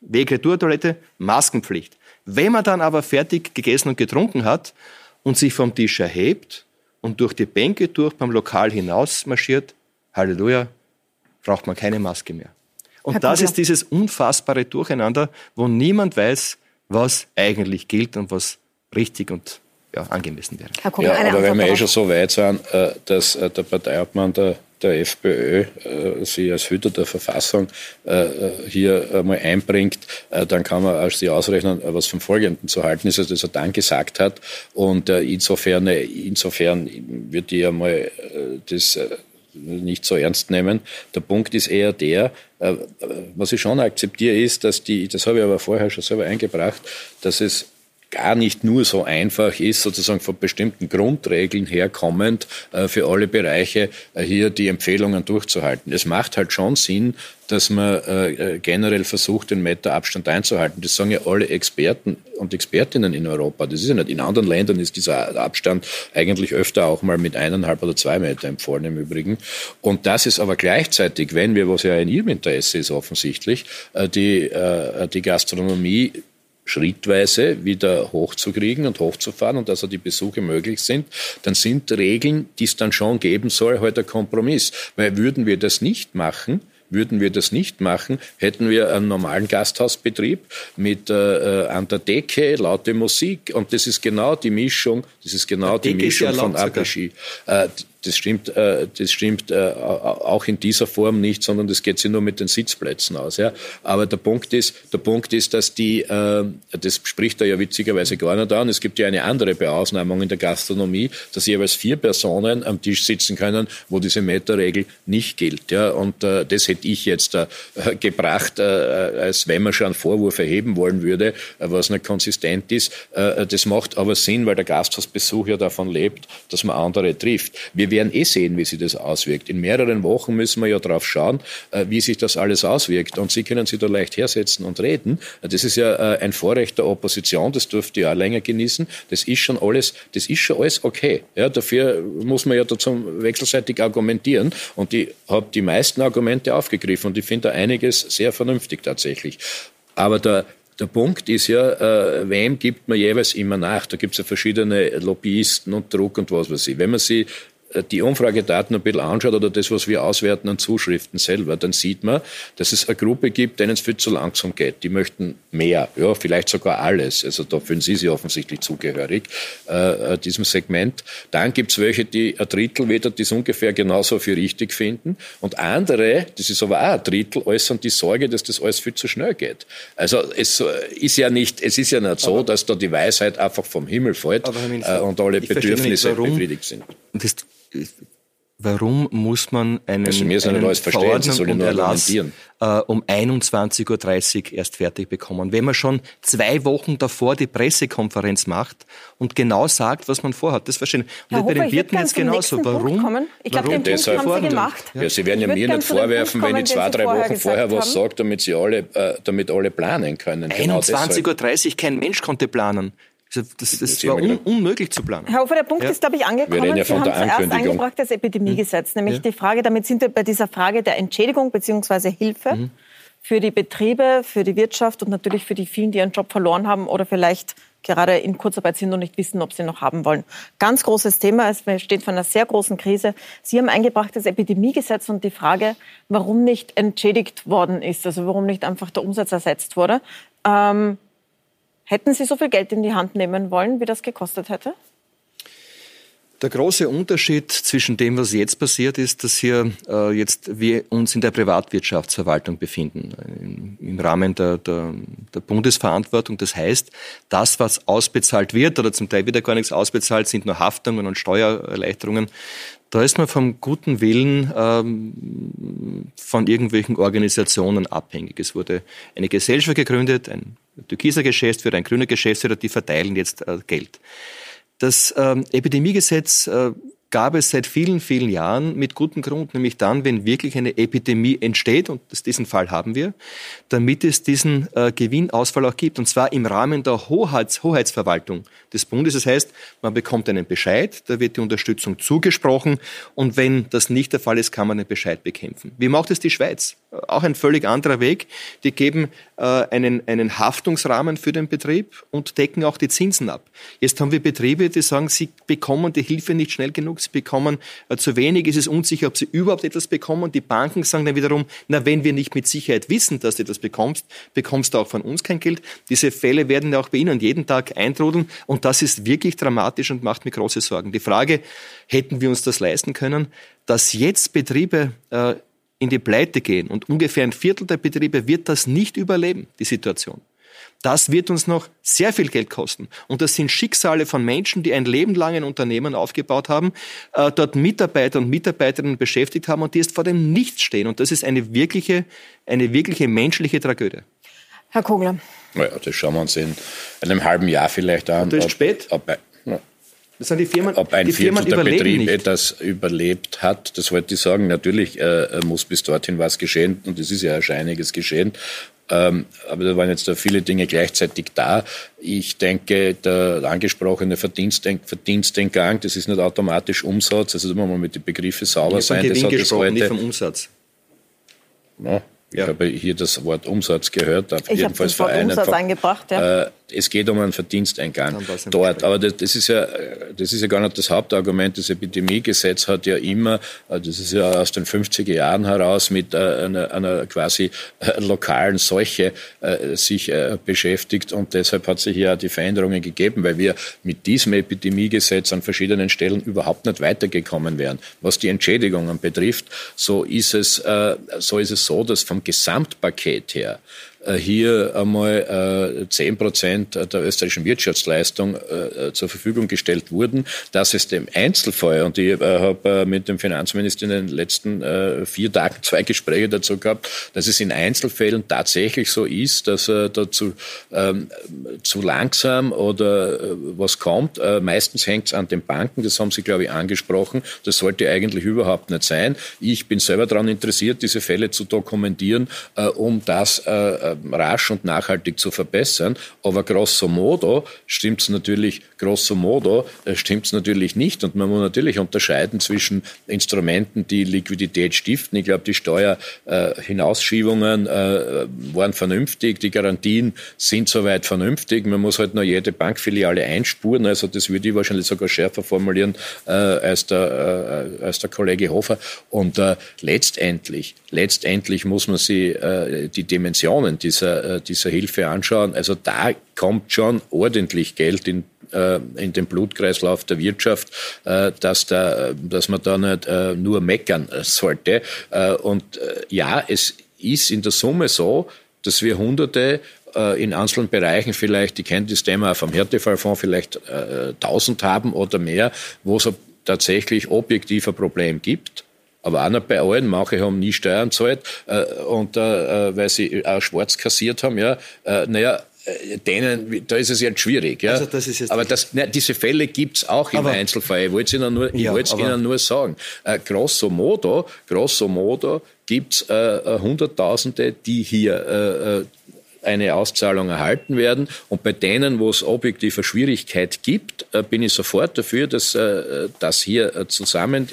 Weg Retour-Toilette, Maskenpflicht. Wenn man dann aber fertig gegessen und getrunken hat und sich vom Tisch erhebt und durch die Bänke durch beim Lokal hinaus marschiert, Halleluja, braucht man keine Maske mehr. Und das ist dieses unfassbare Durcheinander, wo niemand weiß, was eigentlich gilt und was richtig und ja, angemessen wäre. Herr ja, aber wenn wir eh schon so weit sind, äh, dass äh, der Parteiobmann der, der FPÖ äh, sie als Hüter der Verfassung hier mal einbringt, dann kann man als sie ausrechnen, was vom Folgenden zu halten ist, dass er dann gesagt hat. Und insofern, insofern wird die ja mal das nicht so ernst nehmen. Der Punkt ist eher der, äh, was ich schon akzeptiere, ist, dass die, das habe ich aber vorher schon selber eingebracht, dass es gar nicht nur so einfach ist, sozusagen von bestimmten Grundregeln herkommend äh, für alle Bereiche äh, hier die Empfehlungen durchzuhalten. Es macht halt schon Sinn, dass man äh, generell versucht, den Meterabstand einzuhalten. Das sagen ja alle Experten und Expertinnen in Europa. Das ist ja nicht. In anderen Ländern ist dieser Abstand eigentlich öfter auch mal mit eineinhalb oder zwei Meter empfohlen im Übrigen. Und das ist aber gleichzeitig, wenn wir, was ja in Ihrem Interesse ist offensichtlich, die, die Gastronomie schrittweise wieder hochzukriegen und hochzufahren und dass also die Besuche möglich sind, dann sind Regeln, die es dann schon geben soll, heute ein Kompromiss. Weil würden wir das nicht machen, würden wir das nicht machen, hätten wir einen normalen Gasthausbetrieb mit äh, äh an der Decke laute Musik und das ist genau die Mischung, das ist genau die Mischung von Après-Ski. Äh, das stimmt, äh, das stimmt äh, auch in dieser Form nicht, sondern das geht sich nur mit den Sitzplätzen aus. Ja. Aber der Punkt ist, der Punkt ist, dass die, äh, das spricht er ja witzigerweise gar nicht an. Es gibt ja eine andere Beausnahmung in der Gastronomie, dass jeweils vier Personen am Tisch sitzen können, wo diese Meterregel nicht gilt. Ja. Und das hätte ich jetzt gebracht, als wenn man schon einen Vorwurf erheben wollen würde, was nicht konsistent ist. Das macht aber Sinn, weil der Gasthausbesuch ja davon lebt, dass man andere trifft. Wir werden eh sehen, wie sich das auswirkt. In mehreren Wochen müssen wir ja drauf schauen, äh, wie sich das alles auswirkt. Und Sie können sich da leicht hersetzen und reden. Das ist ja äh, ein Vorrecht der Opposition, das dürfte ja auch länger genießen. Das ist schon alles, das ist schon alles okay. Ja, dafür muss man ja dazu wechselseitig argumentieren. Und ich habe die meisten Argumente aufgegriffen und ich finde da einiges sehr vernünftig tatsächlich. Aber der, der Punkt ist ja, äh, wem gibt man jeweils immer nach? Da gibt es ja verschiedene Lobbyisten und Druck und was weiß ich. Wenn man sie die Umfragedaten ein bisschen anschaut oder das, was wir auswerten an Zuschriften selber, dann sieht man, dass es eine Gruppe gibt, denen es viel zu langsam geht. Die möchten mehr, ja, vielleicht sogar alles. Also da fühlen Sie sich offensichtlich zugehörig, äh, äh diesem Segment. Dann gibt es welche, die ein Drittel wieder das ungefähr genauso für richtig finden. Und andere, das ist aber auch ein Drittel, äußern die Sorge, dass das alles viel zu schnell geht. Also es ist ja nicht, es ist ja nicht so, dass da die Weisheit einfach vom Himmel fällt äh, und alle Bedürfnisse befriedigt sind. Warum muss man einen, also mir einen Verordnung und Erlass äh, um 21.30 Uhr erst fertig bekommen? Wenn man schon zwei Wochen davor die Pressekonferenz macht und genau sagt, was man vorhat. Das verstehen. Und bei den Wirten jetzt genauso. Warum? Ich glaube, den Punkt haben Sie gemacht. Ja, Sie werden ja mir nicht vorwerfen, wenn ich zwei, drei Wochen vorher was sage, damit Sie alle, äh, damit alle planen können. 21.30 Uhr, kein Mensch konnte planen. Das, das, das war un, unmöglich zu planen. Herr Hofer, der Punkt ja. ist, glaube ich, angekommen. Wir ja Sie haben es erst eingebracht, das Epidemiegesetz, nämlich ja. die Frage, damit sind wir bei dieser Frage der Entschädigung bzw. Hilfe mhm. für die Betriebe, für die Wirtschaft und natürlich für die vielen, die ihren Job verloren haben oder vielleicht gerade in Kurzarbeit sind und nicht wissen, ob sie noch haben wollen. Ganz großes Thema. Es steht vor einer sehr großen Krise. Sie haben eingebracht das Epidemiegesetz und die Frage, warum nicht entschädigt worden ist, also warum nicht einfach der Umsatz ersetzt wurde. Ähm, Hätten Sie so viel Geld in die Hand nehmen wollen, wie das gekostet hätte? Der große Unterschied zwischen dem, was jetzt passiert, ist, dass hier äh, jetzt wir uns in der Privatwirtschaftsverwaltung befinden, im, im Rahmen der, der, der, Bundesverantwortung. Das heißt, das, was ausbezahlt wird oder zum Teil wieder gar nichts ausbezahlt, sind nur Haftungen und Steuererleichterungen. Da ist man vom guten Willen ähm, von irgendwelchen Organisationen abhängig. Es wurde eine Gesellschaft gegründet, ein türkiser Geschäftsführer, ein grüner Geschäftsführer, die verteilen jetzt äh, Geld. Das ähm, Epidemiegesetz äh, gab es seit vielen, vielen Jahren mit gutem Grund, nämlich dann, wenn wirklich eine Epidemie entsteht, und diesen Fall haben wir, damit es diesen äh, Gewinnausfall auch gibt, und zwar im Rahmen der Hoheits Hoheitsverwaltung des Bundes. Das heißt, man bekommt einen Bescheid, da wird die Unterstützung zugesprochen, und wenn das nicht der Fall ist, kann man den Bescheid bekämpfen. Wie macht es die Schweiz? Auch ein völlig anderer Weg. Die geben äh, einen, einen Haftungsrahmen für den Betrieb und decken auch die Zinsen ab. Jetzt haben wir Betriebe, die sagen, sie bekommen die Hilfe nicht schnell genug, sie bekommen äh, zu wenig, ist es unsicher, ob sie überhaupt etwas bekommen. Die Banken sagen dann wiederum, na, wenn wir nicht mit Sicherheit wissen, dass du etwas bekommst, bekommst du auch von uns kein Geld. Diese Fälle werden ja auch bei Ihnen jeden Tag eintrudeln und das ist wirklich dramatisch und macht mir große Sorgen. Die Frage, hätten wir uns das leisten können, dass jetzt Betriebe äh, in die Pleite gehen und ungefähr ein Viertel der Betriebe wird das nicht überleben, die Situation. Das wird uns noch sehr viel Geld kosten. Und das sind Schicksale von Menschen, die ein Leben lang ein Unternehmen aufgebaut haben, äh, dort Mitarbeiter und Mitarbeiterinnen beschäftigt haben und die jetzt vor dem Nichts stehen. Und das ist eine wirkliche, eine wirkliche menschliche Tragödie. Herr Kogler. Naja, das schauen wir uns in einem halben Jahr vielleicht an. Und das ist spät. Ob, ob, das sind die Firmen, ob ein die Viertel Firmen der Betriebe nicht. das überlebt hat, das wollte ich sagen. Natürlich äh, muss bis dorthin was geschehen und es ist ja schon einiges geschehen. Ähm, aber da waren jetzt da viele Dinge gleichzeitig da. Ich denke, der angesprochene Verdienstentgang, das ist nicht automatisch Umsatz. Also da muss man mit den Begriffen sauber sein. Das hat gesprochen, heute, nicht vom Umsatz. Ja, ich ja. habe hier das Wort Umsatz gehört. Ich habe das Wort Umsatz eingebracht, ja. Äh, es geht um einen Verdiensteingang dort. Aber das, das, ist ja, das ist ja gar nicht das Hauptargument. Das Epidemiegesetz hat ja immer, äh, das ist ja aus den 50er Jahren heraus, mit äh, einer, einer quasi äh, lokalen Seuche sich beschäftigt. Und deshalb hat sich ja die Veränderungen gegeben, weil wir mit diesem Epidemiegesetz an verschiedenen Stellen überhaupt nicht weitergekommen wären. Was die Entschädigungen betrifft, so ist es, so ist es so, dass vom Gesamtpaket her hier einmal äh, zehn Prozent der österreichischen Wirtschaftsleistung äh, zur Verfügung gestellt wurden, dass es dem Einzelfall, und ich habe mit dem Finanzminister in den letzten vier Tagen zwei Gespräche dazu gehabt, dass es in Einzelfällen tatsächlich so ist, dass dazu ähm, zu langsam oder was kommt. meistens hängt es an den Banken, das haben Sie, glaube ich, angesprochen. Das sollte eigentlich überhaupt nicht sein. Ich bin selber daran interessiert, diese Fälle zu dokumentieren, um das rasch und nachhaltig zu verbessern. Aber grosso modo stimmt es natürlich, grosso modo äh, stimmt es natürlich nicht. Und man muss natürlich unterscheiden zwischen Instrumenten, die Liquidität stiften. Ich glaube, die Steuerhinausschiebungen äh, äh, waren vernünftig, die Garantien sind soweit vernünftig. Man muss halt nur jede Bankfiliale einspuren. Also das würde ich wahrscheinlich sogar schärfer formulieren äh, als, der, äh, als der Kollege Hofer. Und äh, letztendlich, letztendlich muss man sich die Dimensionen dieser, äh, dieser Hilfe anschauen. Also da kommt schon ordentlich Geld in, äh, in den Blutkreislauf der Wirtschaft, äh, dass, da, dass man da nicht nur meckern sollte. Und ja, es ist in der Summe so, dass wir Hunderte in einzelnen Bereichen vielleicht, ich kenne das Thema vom Härtefallfonds, vielleicht tausend haben oder mehr, wo es tatsächlich objektiv ein Problem gibt. Aber auch nicht bei allen. Manche haben nie Steuern zahlt äh, und äh, weil sie auch schwarz kassiert haben. Ja, äh, naja, äh, denen, da ist es jetzt schwierig. Ja? Also das ist jetzt aber das, ne, diese Fälle gibt's auch im aber, Einzelfall. Ich wollte es Ihnen nur, ich ja, Ihnen nur sagen. Äh, grosso modo, grosso modo gibt's äh, äh Hunderttausende, die hier äh, eine Auszahlung erhalten werden. Und bei denen, wo es objektive Schwierigkeit gibt, äh, bin ich sofort dafür, dass äh, das hier äh, zusammen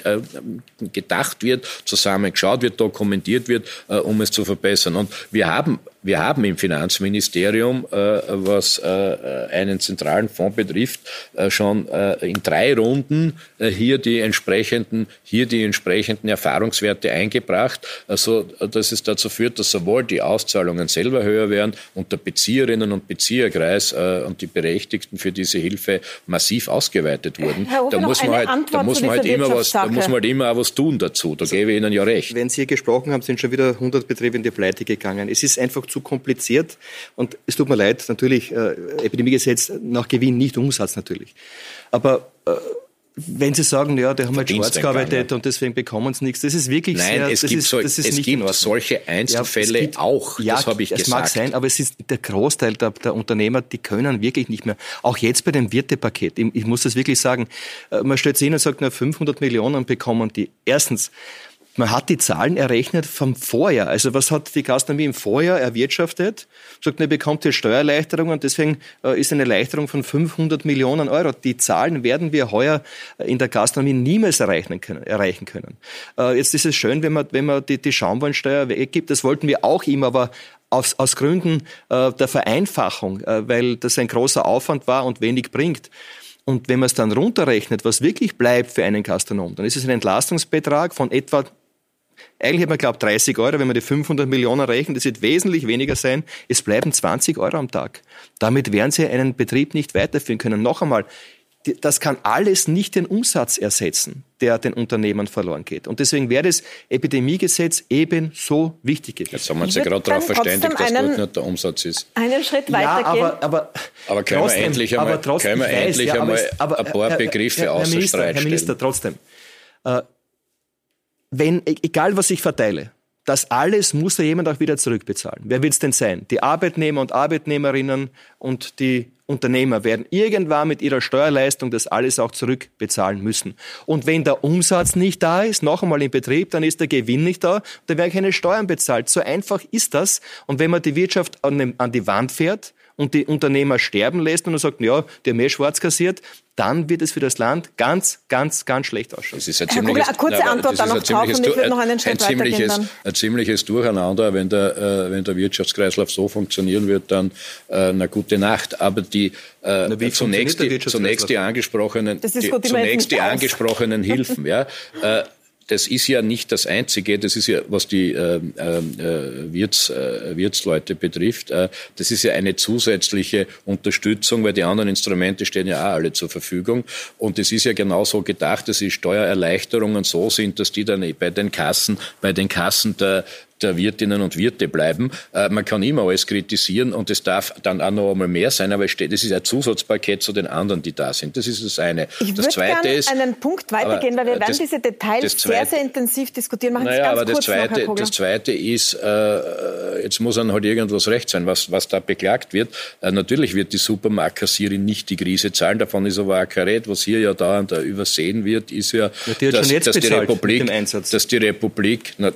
gedacht wird, zusammengeschaut wird, dokumentiert wird, um es zu verbessern. Und wir haben wir haben im Finanzministerium, äh, was äh, einen zentralen Fonds betrifft, äh, schon in drei Runden hier die entsprechenden, hier die entsprechenden Erfahrungswerte eingebracht, also dass es dazu führt, dass sowohl die Auszahlungen selber höher werden und der Bezieherinnen und Bezieherkreis und die Berechtigten für diese Hilfe massiv ausgeweitet wurden. da muss man halt, da muss man halt immer was, da muss man halt immer auch was tun dazu. Da also, gebe ich Ihnen ja recht. Wenn Sie hier gesprochen haben, sind schon wieder 100 Betriebe in die Pleite gegangen. Es ist einfach zu kompliziert. Und es tut mir leid, natürlich, äh, Epidemiegesetz nach Gewinn, nicht Umsatz natürlich. Aber äh, wenn Sie sagen, ja, die haben halt schwarz gearbeitet und deswegen bekommen sie nichts, das ist wirklich Nein, sehr, es gibt, ist, so, es gibt solche Einzelfälle ja, gibt, auch, ja, das habe ich es gesagt. mag sein, aber es ist der Großteil der, der, Unternehmer, die können wirklich nicht mehr. Auch jetzt bei dem Wirtepaket, ich, ich muss das wirklich sagen, äh, man stellt sich hin und sagt, na, 500 Millionen bekommen die. Erstens, man hat die Zahlen errechnet vom Vorjahr. Also was hat die Gastronomie im Vorjahr erwirtschaftet? Sagt, man bekommt hier Steuererleichterungen und deswegen äh, ist eine Erleichterung von 500 Millionen Euro. Die Zahlen werden wir heuer in der Gastronomie niemals erreichen können. Erreichen können. Äh, jetzt ist es schön, wenn man, wenn man die, die Schaumweinsteuer weggibt. Das wollten wir auch immer, aber aus, aus Gründen äh, der Vereinfachung, weil das ein großer Aufwand war und wenig bringt. Und wenn man es dann runterrechnet, was wirklich bleibt für einen Gastronom, dann ist es ein Entlastungsbetrag von etwa eigentlich hat man glaubt 30 Euro, wenn man die 500 Millionen rechnet, das wird wesentlich weniger sein. Es bleiben 20 Euro am Tag. Damit werden Sie einen Betrieb nicht weiterführen können. Noch einmal, das kann alles nicht den Umsatz ersetzen, der den Unternehmen verloren geht. Und deswegen wäre das Epidemiegesetz eben so wichtig gewesen. Jetzt haben wir uns ja gerade darauf verständigt, dass dort nicht der Umsatz ist. Einen Schritt weiter ja, aber, aber, aber können trotzdem, wir endlich einmal, trotzdem, können wir weiß, endlich ja, einmal aber, ein paar Begriffe Herr, Herr, Herr Minister, Herr Minister, trotzdem. Äh, wenn, e-, egal was ich verteile, das alles muss ja jemand auch wieder zurückbezahlen. Wer will es denn sein? Die Arbeitnehmer und Arbeitnehmerinnen und die Unternehmer werden irgendwann mit ihrer Steuerleistung das alles auch zurückbezahlen müssen. Und wenn der Umsatz nicht da ist, noch einmal im Betrieb, dann ist der Gewinn nicht da, dann werden keine Steuern bezahlt. So einfach ist das. Und wenn man die Wirtschaft an, die Wand fährt, und die Unternehmer sterben lässt und er sagt, ja, die haben mehr schwarz kassiert, dann wird es für das Land ganz, ganz, ganz schlecht ausschauen. Das ist ein ziemliches, eine kurze Antwort dann noch drauf und ich würde noch einen Schritt ein ziemliches, ein ziemliches Durcheinander. Wenn der, äh, wenn der Wirtschaftskreislauf so funktionieren wird, dann äh, eine gute Nacht. Aber die, äh, Na, zunächst, die, zunächst die angesprochenen, die, zunächst die angesprochenen Hilfen. Ja, äh, das ist ja nicht das Einzige, das ist ja, was die äh, äh, Wirts, äh, Wirtsleute betrifft, äh, das ist ja eine zusätzliche Unterstützung, weil die anderen Instrumente stehen ja auch alle zur Verfügung. Und es ist ja genauso gedacht, dass die Steuererleichterungen so sind, dass die dann bei den Kassen, bei den Kassen der der Wirtinnen und Wirte bleiben. Äh, man kann immer alles kritisieren und es darf dann auch noch einmal mehr sein, aber es steht, es ist ein Zusatzpaket zu den anderen, die da sind. Das ist das eine. Ich das zweite ist einen Punkt weitergehen, weil wir werden diese Details zweite, sehr, sehr intensiv diskutieren. Machen naja, aber das zweite, noch, das zweite ist, äh, jetzt muss dann halt irgendwas recht sein, was, was da beklagt wird. Äh, natürlich wird die Supermarktkassierin nicht die Krise zahlen, davon ist aber auch kein Red. Was hier ja dauernd übersehen wird, ist ja, ja dass, dass, die Republik, dass die Republik, na,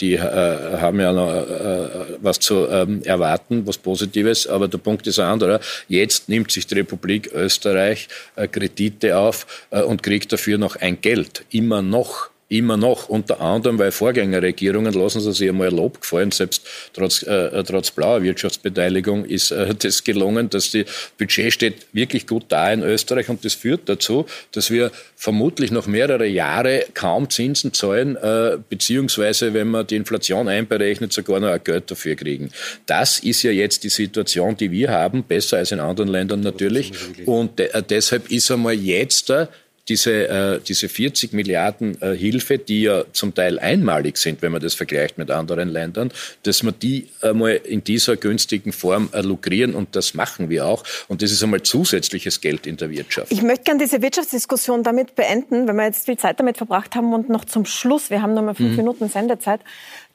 die äh, haben ja noch äh, was zu ähm, erwarten, was Positives, aber der Punkt ist ein anderer. Jetzt nimmt sich die Republik Österreich äh, Kredite auf und kriegt dafür noch ein Geld, immer noch immer noch, unter anderem, weil Vorgängerregierungen lassen sie sich einmal Lob gefallen, selbst trotz, äh, trotz blauer Wirtschaftsbeteiligung ist äh, das gelungen, dass die Budget steht wirklich gut da in Österreich und das führt dazu, dass wir vermutlich noch mehrere Jahre kaum Zinsen zahlen, äh, beziehungsweise, wenn man die Inflation einberechnet, sogar noch ein Geld dafür kriegen. Das ist ja jetzt die Situation, die wir haben, besser als in anderen Ländern natürlich. Und de äh, deshalb ist einmal jetzt da diese, äh, diese 40 Milliarden äh, Hilfe, die ja zum Teil einmalig sind, wenn man das vergleicht mit anderen Ländern, dass wir die einmal in dieser günstigen Form äh, lukrieren und das machen wir auch. Und das ist einmal zusätzliches Geld in der Wirtschaft. Ich möchte gerne diese Wirtschaftsdiskussion damit beenden, wenn wir jetzt viel Zeit damit verbracht haben und noch zum Schluss, wir haben noch mal fünf mhm. Minuten Sendezeit,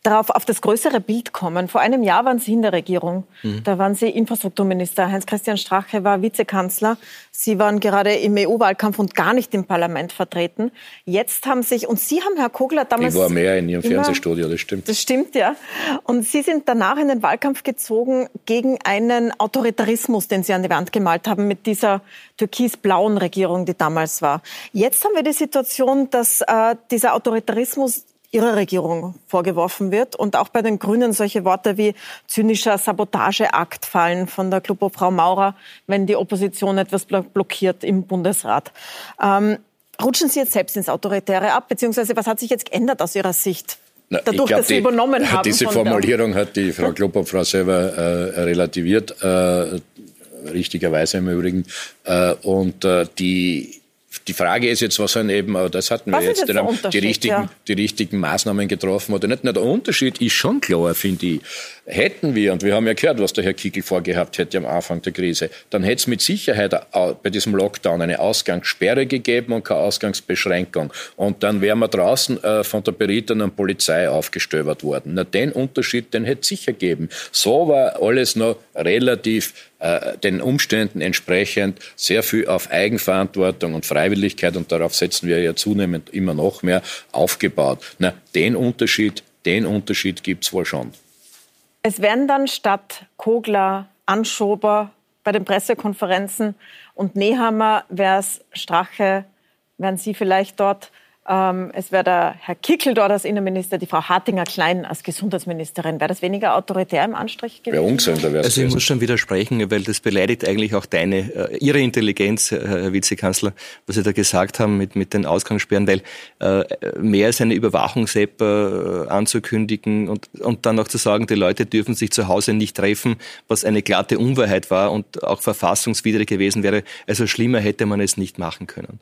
darauf auf das größere Bild kommen. Vor einem Jahr waren Sie in der Regierung. Mhm. Da waren Sie Infrastrukturminister. Heinz-Christian Strache war Vizekanzler. Sie waren gerade im EU-Wahlkampf und gar nicht im Parlament vertreten. Jetzt haben sich, und Sie haben, Herr Kogler, damals... Ich war mehr in Ihrem immer, Fernsehstudio, das stimmt. Das stimmt, ja. Und Sie sind danach in den Wahlkampf gezogen gegen einen Autoritarismus, den Sie an die Wand gemalt haben mit dieser türkis-blauen Regierung, die damals war. Jetzt haben wir die Situation, dass äh, dieser Autoritarismus Ihrer Regierung vorgeworfen wird und auch bei den Grünen solche Worte wie zynischer Sabotageakt fallen von der Frau Maurer, wenn die Opposition etwas blockiert im Bundesrat. Ähm, rutschen Sie jetzt selbst ins Autoritäre ab, beziehungsweise was hat sich jetzt geändert aus Ihrer Sicht? Dadurch, glaub, dass Sie die, übernommen haben. Diese Formulierung hat die Frau Klopop-Frau selber äh, relativiert, äh, richtigerweise im Übrigen. Äh, und äh, die die Frage ist jetzt, was sind eben, aber das hatten wir jetzt, jetzt die, richtigen, ja. die richtigen Maßnahmen getroffen oder nicht. Na, der Unterschied ist schon klar, finde ich. Hätten wir, und wir haben ja gehört, was der Herr Kickel vorgehabt hätte am Anfang der Krise, dann hätte es mit Sicherheit bei diesem Lockdown eine Ausgangssperre gegeben und keine Ausgangsbeschränkung. Und dann wären wir draußen äh, von der berittenen Polizei aufgestöbert worden. Na, den Unterschied, den hätte es sicher gegeben. So war alles noch relativ äh, den Umständen entsprechend sehr viel auf Eigenverantwortung und Freiwilligkeit und darauf setzen wir ja zunehmend immer noch mehr aufgebaut. Na, den Unterschied, den Unterschied gibt's wohl schon. Es werden dann statt Kogler, Anschober bei den Pressekonferenzen und Nehammer wäre es Strache, wären Sie vielleicht dort es wäre der Herr Kickel dort als Innenminister, die Frau Hartinger-Klein als Gesundheitsministerin. Wäre das weniger autoritär im Anstrich gewesen? Wäre ungesünder, wäre Also ich muss schon widersprechen, weil das beleidigt eigentlich auch deine, äh, Ihre Intelligenz, Herr Vizekanzler, was Sie da gesagt haben mit, mit den Ausgangssperren, weil äh, mehr als eine Überwachungs-App äh, anzukündigen und, und dann auch zu sagen, die Leute dürfen sich zu Hause nicht treffen, was eine glatte Unwahrheit war und auch verfassungswidrig gewesen wäre. Also schlimmer hätte man es nicht machen können.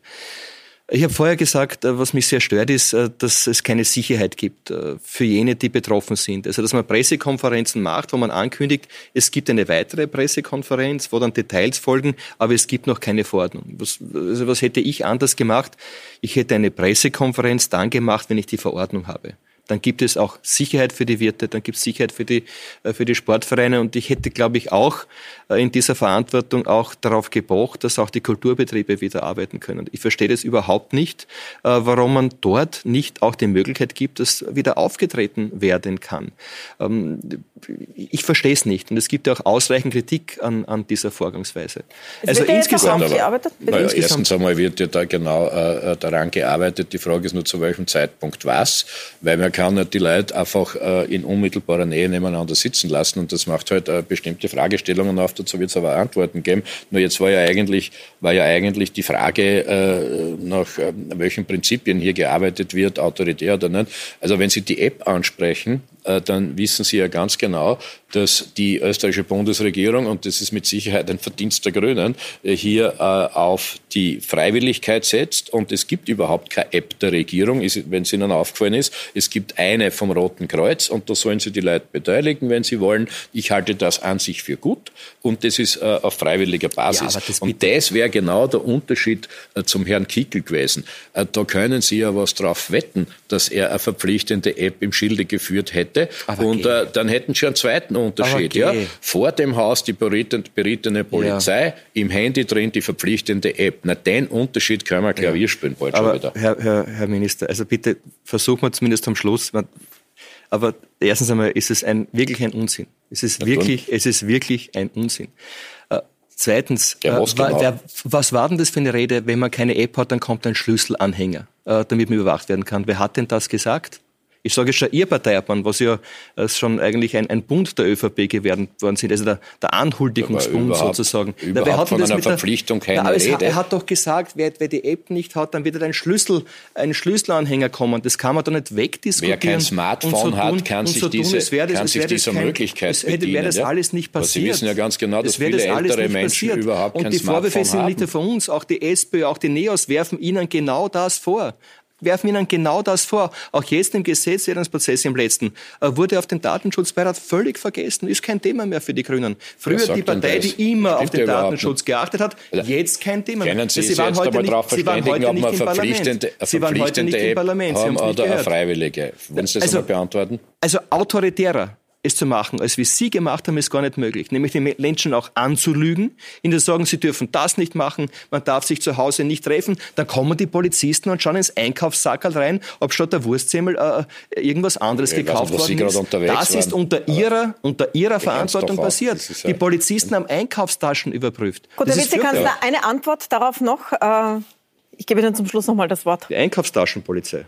Ich habe vorher gesagt, äh, was mich sehr stört, ist, äh, dass es keine Sicherheit gibt äh, für jene, die betroffen sind. Also, dass man Pressekonferenzen macht, wo man ankündigt, es gibt eine weitere Pressekonferenz, wo dann Details folgen, aber es gibt noch keine Verordnung. Was, also was hätte ich anders gemacht? Ich hätte eine Pressekonferenz dann gemacht, wenn ich die Verordnung habe dann gibt es auch Sicherheit für die Wirte, dann gibt es Sicherheit für die, äh, für die Sportvereine. Und ich hätte, glaube ich, auch äh, in dieser Verantwortung auch darauf gepocht, dass auch die Kulturbetriebe wieder arbeiten können. Ich verstehe das überhaupt nicht, äh, warum man dort nicht auch die Möglichkeit gibt, dass wieder aufgetreten werden kann. Ähm, ich verstehe es nicht. Und es gibt ja auch ausreichend Kritik an, an dieser Vorgangsweise. Es also insgesamt. Aber, gearbeitet? Naja, insgesamt. Erstens einmal wird ja da genau äh, daran gearbeitet. Die Frage ist nur, zu welchem Zeitpunkt was. Weil man kann nicht die Leute einfach äh, in unmittelbarer Nähe nebeneinander sitzen lassen und das macht halt äh, bestimmte Fragestellungen auf, dazu wird es aber Antworten geben. Nur jetzt war ja eigentlich, war ja eigentlich die Frage, äh, nach äh, welchen Prinzipien hier gearbeitet wird, autoritär oder nicht. Also wenn Sie die App ansprechen, dann wissen Sie ja ganz genau, dass die österreichische Bundesregierung, und das ist mit Sicherheit ein Verdienst der Grünen, äh, hier äh, auf die Freiwilligkeit setzt. Und es gibt überhaupt keine App der Regierung, wenn es Ihnen aufgefallen ist. Es gibt eine vom Roten Kreuz und da sollen Sie die Leute beteiligen, wenn Sie wollen. Ich halte das an sich für gut und das ist auf freiwilliger Basis. Ja, das und das wäre genau der Unterschied zum Herrn Kickel gewesen. Da können Sie ja was drauf wetten, dass er eine verpflichtende App im Schilde geführt hätte. Aber und äh, dann hätten Sie einen zweiten Unterschied. Ja? Vor dem Haus die berittene Polizei, ja. im Handy drin die verpflichtende App. Na, den Unterschied können wir Klavier ja. spielen bald Aber schon wieder. Herr, Herr, Herr Minister, also bitte versuchen wir zumindest am Schluss, aber erstens einmal ist es ein, wirklich ein Unsinn. Es ist, wirklich, es ist wirklich ein Unsinn. Äh, zweitens, äh, was, genau? wer, was war denn das für eine Rede, wenn man keine App hat, dann kommt ein Schlüsselanhänger, damit man überwacht werden kann. Wer hat denn das gesagt? Ich sage schon Ihr Parteiobmann, was ja äh, schon eigentlich ein, ein Bund der ÖVP geworden worden sind, also der, der Anhuldigungsbund sozusagen. Überhaupt Na, von einer Verpflichtung keine na, Rede. Er hat doch gesagt, wer, wer, die App nicht hat, dann wird ein Schlüssel, ein Schlüsselanhänger kommen. Das kann man doch nicht wegdiskutieren. Wer kein Smartphone so hat, kann sich so diese, tun, wäre, kann sich dieser kein, Möglichkeit es hätte, Wäre das ja? alles nicht passiert. Sie wissen ja ganz genau, dass viele das ältere Menschen passiert. überhaupt Und kein die Vorwürfe sind nicht nur von uns, auch die SPÖ, auch die NEOS werfen Ihnen genau das vor werfen Ihnen genau das vor. Auch jetzt im Gesetzgebungsprozess im letzten äh, wurde auf den Datenschutzbeirat völlig vergessen. Ist kein Thema mehr für die Grünen. Früher die Partei, die immer Stimmt auf den Datenschutz geachtet hat, jetzt kein Thema mehr. Können Sie, Sie waren heute nicht, Sie waren heute nicht im Parlament. Sie waren heute nicht im Parlament. Sie haben oder eine freiwillige. Wollen Sie das also, einmal beantworten? Also autoritärer es zu machen, als wie Sie gemacht haben, ist gar nicht möglich. Nämlich die Menschen auch anzulügen, ihnen zu sagen, sie dürfen das nicht machen, man darf sich zu Hause nicht treffen. Dann kommen die Polizisten und schauen ins Einkaufssackerl rein, ob statt der Wurstsemmel äh, irgendwas anderes ja, gekauft worden ist. Das ist unter ihrer, unter ihrer Verantwortung passiert. die Polizisten haben Einkaufstaschen überprüft. Gut, Herr Vizekanzler, eine Antwort darauf noch. Äh, ich gebe Ihnen zum Schluss noch mal das Wort. Die Einkaufstaschenpolizei.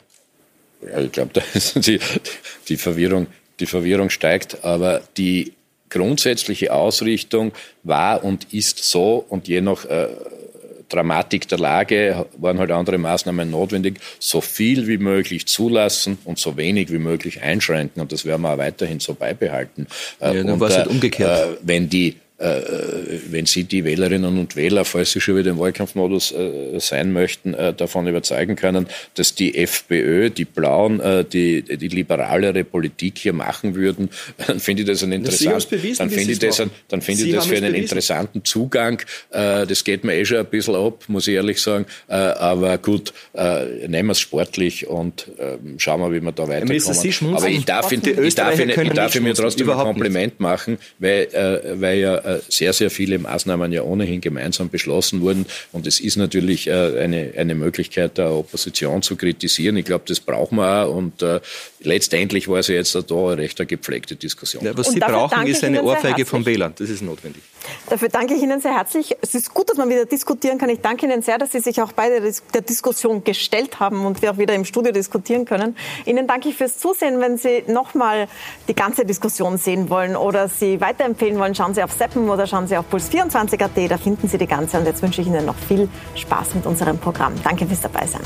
Ja, ich glaube, da ist die, die Verwirrung die Verwirrung steigt, aber die grundsätzliche Ausrichtung war und ist so und je nach äh, Dramatik der Lage waren halt andere Maßnahmen notwendig, so viel wie möglich zulassen und so wenig wie möglich einschränken. Und das werden wir auch weiterhin so beibehalten. Ja, dann war es halt umgekehrt. Äh, wenn die äh, wenn Sie die Wählerinnen und Wähler, falls Sie schon wieder im Wahlkampfmodus äh, sein möchten, äh, davon überzeugen können, dass die FPÖ, die Blauen, die, die liberalere Politik hier machen würden, dann finde ich das ein interessant, bewiesen, dann finde ich das, ein, dann finde ich das für einen bewiesen. interessanten Zugang. Das geht mir eh schon ein bisschen ab, muss ich ehrlich sagen. Aber gut, nehmen wir es sportlich und ähm, schauen wir, wie wir da weiterkommen. Aber ich darf, ich darf, ich darf, ich darf mir trotzdem ein Kompliment nicht. machen, weil, weil ja äh, sehr, sehr viele Maßnahmen ja ohnehin gemeinsam beschlossen wurden. Und es ist natürlich äh, eine, eine Möglichkeit der Opposition zu kritisieren. Ich glaube, das brauchen wir auch. Und äh, letztendlich war es ja jetzt da eine recht eine gepflegte Diskussion. Ja, was Sie brauchen, ist eine Ohrfeige vom Wählern. Das ist notwendig. Dafür danke ich Ihnen sehr herzlich. Es ist gut, dass man wieder diskutieren kann. Ich danke Ihnen sehr, dass Sie sich auch beide der Diskussion gestellt haben und wir auch wieder im Studio diskutieren können. Ihnen danke ich fürs Zusehen. Wenn Sie nochmal die ganze Diskussion sehen wollen oder Sie weiterempfehlen wollen, schauen Sie auf Seppen oder schauen Sie auf Puls24.at. Da finden Sie die ganze. Und jetzt wünsche ich Ihnen noch viel Spaß mit unserem Programm. Danke fürs Dabeisein.